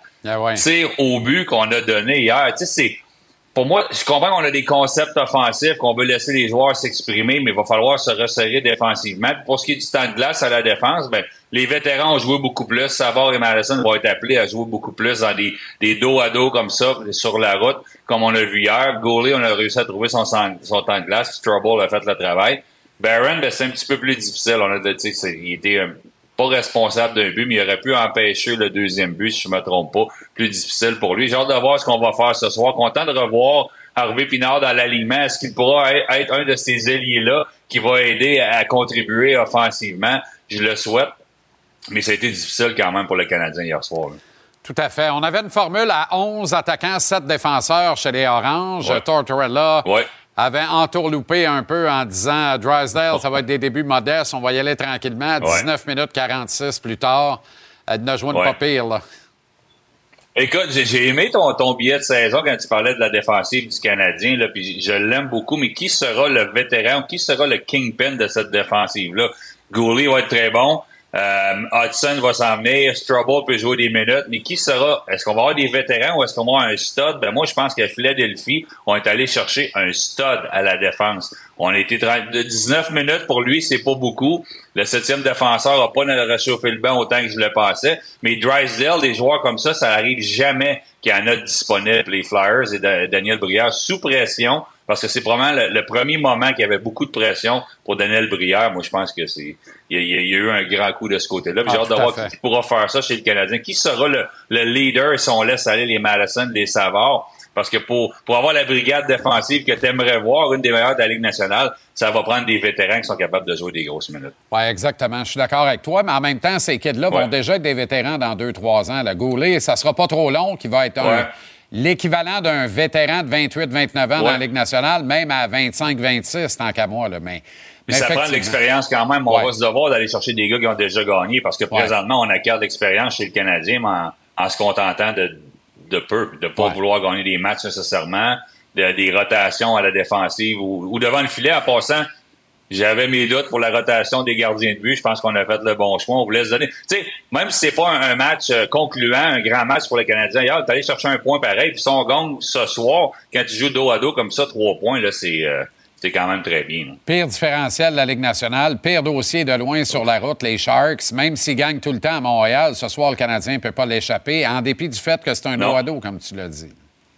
tirs au but qu'on a donné hier. Tu sais, c'est pour moi, je comprends qu'on a des concepts offensifs, qu'on veut laisser les joueurs s'exprimer, mais il va falloir se resserrer défensivement. Pour ce qui est du temps de glace à la défense, ben, les vétérans ont joué beaucoup plus. Savard et Madison vont être appelés à jouer beaucoup plus dans des, des dos à dos comme ça, sur la route, comme on a vu hier. Goulet, on a réussi à trouver son, temps de glace. Trouble a fait le travail. Barron, ben, c'est un petit peu plus difficile. On a, tu sais, il était pas responsable d'un but, mais il aurait pu empêcher le deuxième but, si je me trompe pas. Plus difficile pour lui. J'ai hâte de voir ce qu'on va faire ce soir. Content de revoir Harvey Pinard dans l'alignement. Est-ce qu'il pourra être- un de ces ailiers-là qui va aider à, à contribuer offensivement? Je le souhaite. Mais ça a été difficile quand même pour le Canadien hier soir. là. Tout à fait. On avait une formule à 11 attaquants, 7 défenseurs chez les Oranges. Ouais. Tortorella Ouais. Avait entourloupé un peu en disant Drysdale, ça va être des débuts modestes, on va y aller tranquillement. 19 minutes 46 plus tard, elle n'a joué Ouais. pas pire. Là. Écoute, j'ai- aimé ton, ton billet de saison quand tu parlais de la défensive du Canadien, là, puis je l'aime beaucoup, mais qui sera le vétéran, qui sera le kingpin de cette défensive-là? Goulet va être très bon. Euh, Hudson va s'en venir. Strubble peut jouer des minutes. Mais qui sera? Est-ce qu'on va avoir des vétérans ou est-ce qu'on va avoir un stud? Ben, moi, je pense que Philadelphie ont été allés chercher un stud à la défense. On a été 30 de 19 minutes pour lui, c'est pas beaucoup. Le septième défenseur n'a pas réchauffé le banc autant que je le pensais. Mais Drysdale, des joueurs comme ça, ça arrive jamais qu'il y en a disponible. Les Flyers et Da- Daniel Brière sous pression. Parce que c'est probablement le, le premier moment qu'il y avait beaucoup de pression pour Daniel Brière. Moi, je pense que c'est il y, a, il y a- il y a eu un grand coup de ce côté-là. Ah, J'ai hâte de voir fait. qui pourra faire ça chez le Canadien. Qui sera le, le leader si on laisse aller les Madison, les Savard? Parce que pour, pour avoir la brigade défensive que tu aimerais voir, une des meilleures de la Ligue nationale, ça va prendre des vétérans qui sont capables de jouer des grosses minutes. Oui, exactement. Je suis d'accord avec toi, mais en même temps, ces kids-là Ouais. vont déjà être des vétérans dans deux, trois ans. Le Goulet, ça sera pas trop long, qui va être un-. L'équivalent d'un vétéran de 28-29 ans dans la Ligue nationale, même à 25-26, tant qu'à moi. Là. Mais, Mais ça prend l'expérience quand même. On Ouais. va se devoir d'aller chercher des gars qui ont déjà gagné parce que présentement, on acquiert l'expérience chez le Canadien, mais en, en se contentant de, de peu, de pas vouloir gagner des matchs nécessairement, de- des rotations à la défensive ou, ou devant le filet. En passant, j'avais mes doutes pour la rotation des gardiens de but. Je pense qu'on a fait le bon choix. On voulait se donner. Tu sais, même si c'est pas un, match euh, concluant, un grand match pour le Canadien, hier, allé chercher un point pareil. Puis si on gagne ce soir, quand tu joues dos à dos comme ça, trois points, là, c'est euh, c'est quand même très bien. là. Pire différentiel de la Ligue nationale, pire dossier de loin sur la route, les Sharks. Même s'ils gagnent tout le temps à Montréal, ce soir, le Canadien ne peut pas l'échapper, en dépit du fait que c'est un dos à dos, comme tu l'as dit.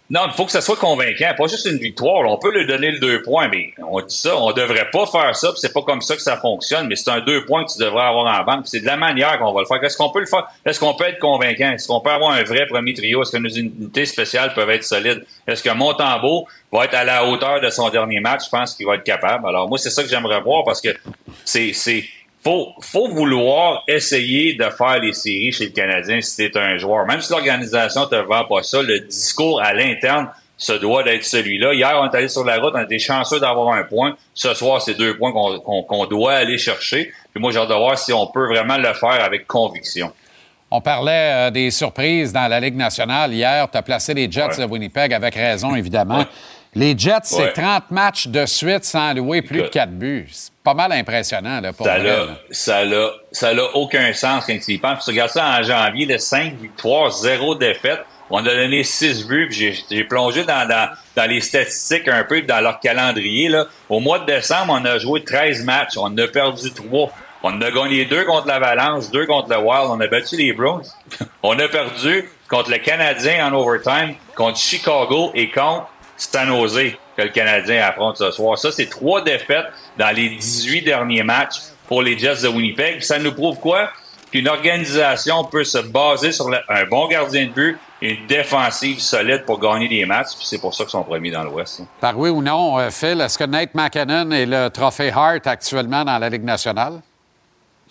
Non, il faut que ça soit convaincant, pas juste une victoire. On peut lui donner le deux points, mais on dit ça, on devrait pas faire ça, c'est pas comme ça que ça fonctionne, mais c'est un deux points que tu devrais avoir en puis c'est de la manière qu'on va le faire. Est-ce qu'on peut le faire? Est-ce qu'on peut être convaincant? Est-ce qu'on peut avoir un vrai premier trio? Est-ce que nos unités spéciales peuvent être solides? Est-ce que Montembeau va être à la hauteur de son dernier match? Je pense qu'il va être capable. Alors moi, c'est ça que j'aimerais voir parce que c'est, c'est, faut, faut vouloir essayer de faire les séries chez le Canadien si t'es un joueur. Même si l'organisation te vend pas ça, le discours à l'interne se doit d'être celui-là. Hier, on est allé sur la route, on était chanceux d'avoir un point. Ce soir, c'est deux points qu'on doit aller chercher. Puis moi, j'ai hâte de voir si on peut vraiment le faire avec conviction. On parlait euh, des surprises dans la Ligue nationale. Hier, tu as placé les Jets de Winnipeg avec raison, évidemment. Les Jets, c'est Ouais. 30 matchs de suite sans louer plus de 4 buts. C'est pas mal impressionnant là, pour Ça vrai, l'a, là. ça l'a, ça aucun sens quand tu y penses. Tu regardes ça en janvier, de 5 victoires, 0 défaites. On a donné 6 buts, puis j'ai, j'ai plongé dans, dans, dans les statistiques un peu, dans leur calendrier. Là. Au mois de décembre, on a joué 13 matchs. On a perdu 3. On a gagné 2 contre l'Avalanche, 2 contre le Wild. On a battu les Browns. on a perdu contre le Canadien en overtime, contre Chicago et contre San Jose que le Canadien affronte ce soir. Ça, c'est trois défaites dans les 18 derniers matchs pour les Jets de Winnipeg. Ça nous prouve quoi? Qu'une organisation peut se baser sur un bon gardien de but et une défensive solide pour gagner des matchs. C'est pour ça qu'ils sont premiers dans l'Ouest. là. Par oui ou non, euh, Phil, est-ce que Nate McKinnon est le trophée Hart actuellement dans la Ligue nationale?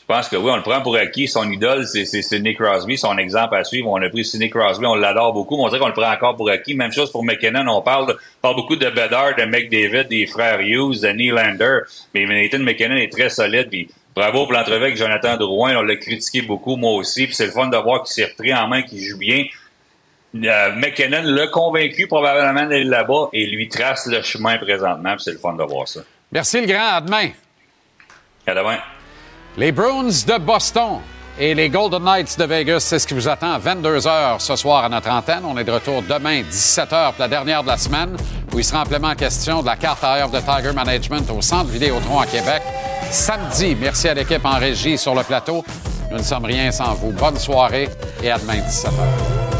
Je pense que oui, on le prend pour acquis. Son idole, c'est Sidney Crosby, son exemple à suivre. On a pris Sidney Crosby, on l'adore beaucoup, mais on dirait qu'on le prend encore pour acquis. Même chose pour McKinnon, on parle, on parle beaucoup de Bedard, de McDavid, des frères Hughes, de Nylander. Mais Nathan McKinnon est très solide. Puis bravo pour l'entrevue avec Jonathan Drouin. On l'a critiqué beaucoup, moi aussi. Puis c'est le fun de voir qu'il s'est repris en main, qu'il joue bien. Euh, McKinnon l'a convaincu probablement d'aller là-bas et lui trace le chemin présentement. C'est le fun de voir ça. Merci le grand, à demain. À demain. Les Bruins de Boston et les Golden Knights de Vegas, c'est ce qui vous attend à 22h ce soir à notre antenne. On est de retour demain, 17h, pour la dernière de la semaine, où il sera amplement question de la carte à heure de Tiger Management au Centre Vidéotron à Québec. Samedi, merci à l'équipe en régie sur le plateau. Nous ne sommes rien sans vous. Bonne soirée et à demain, 17h.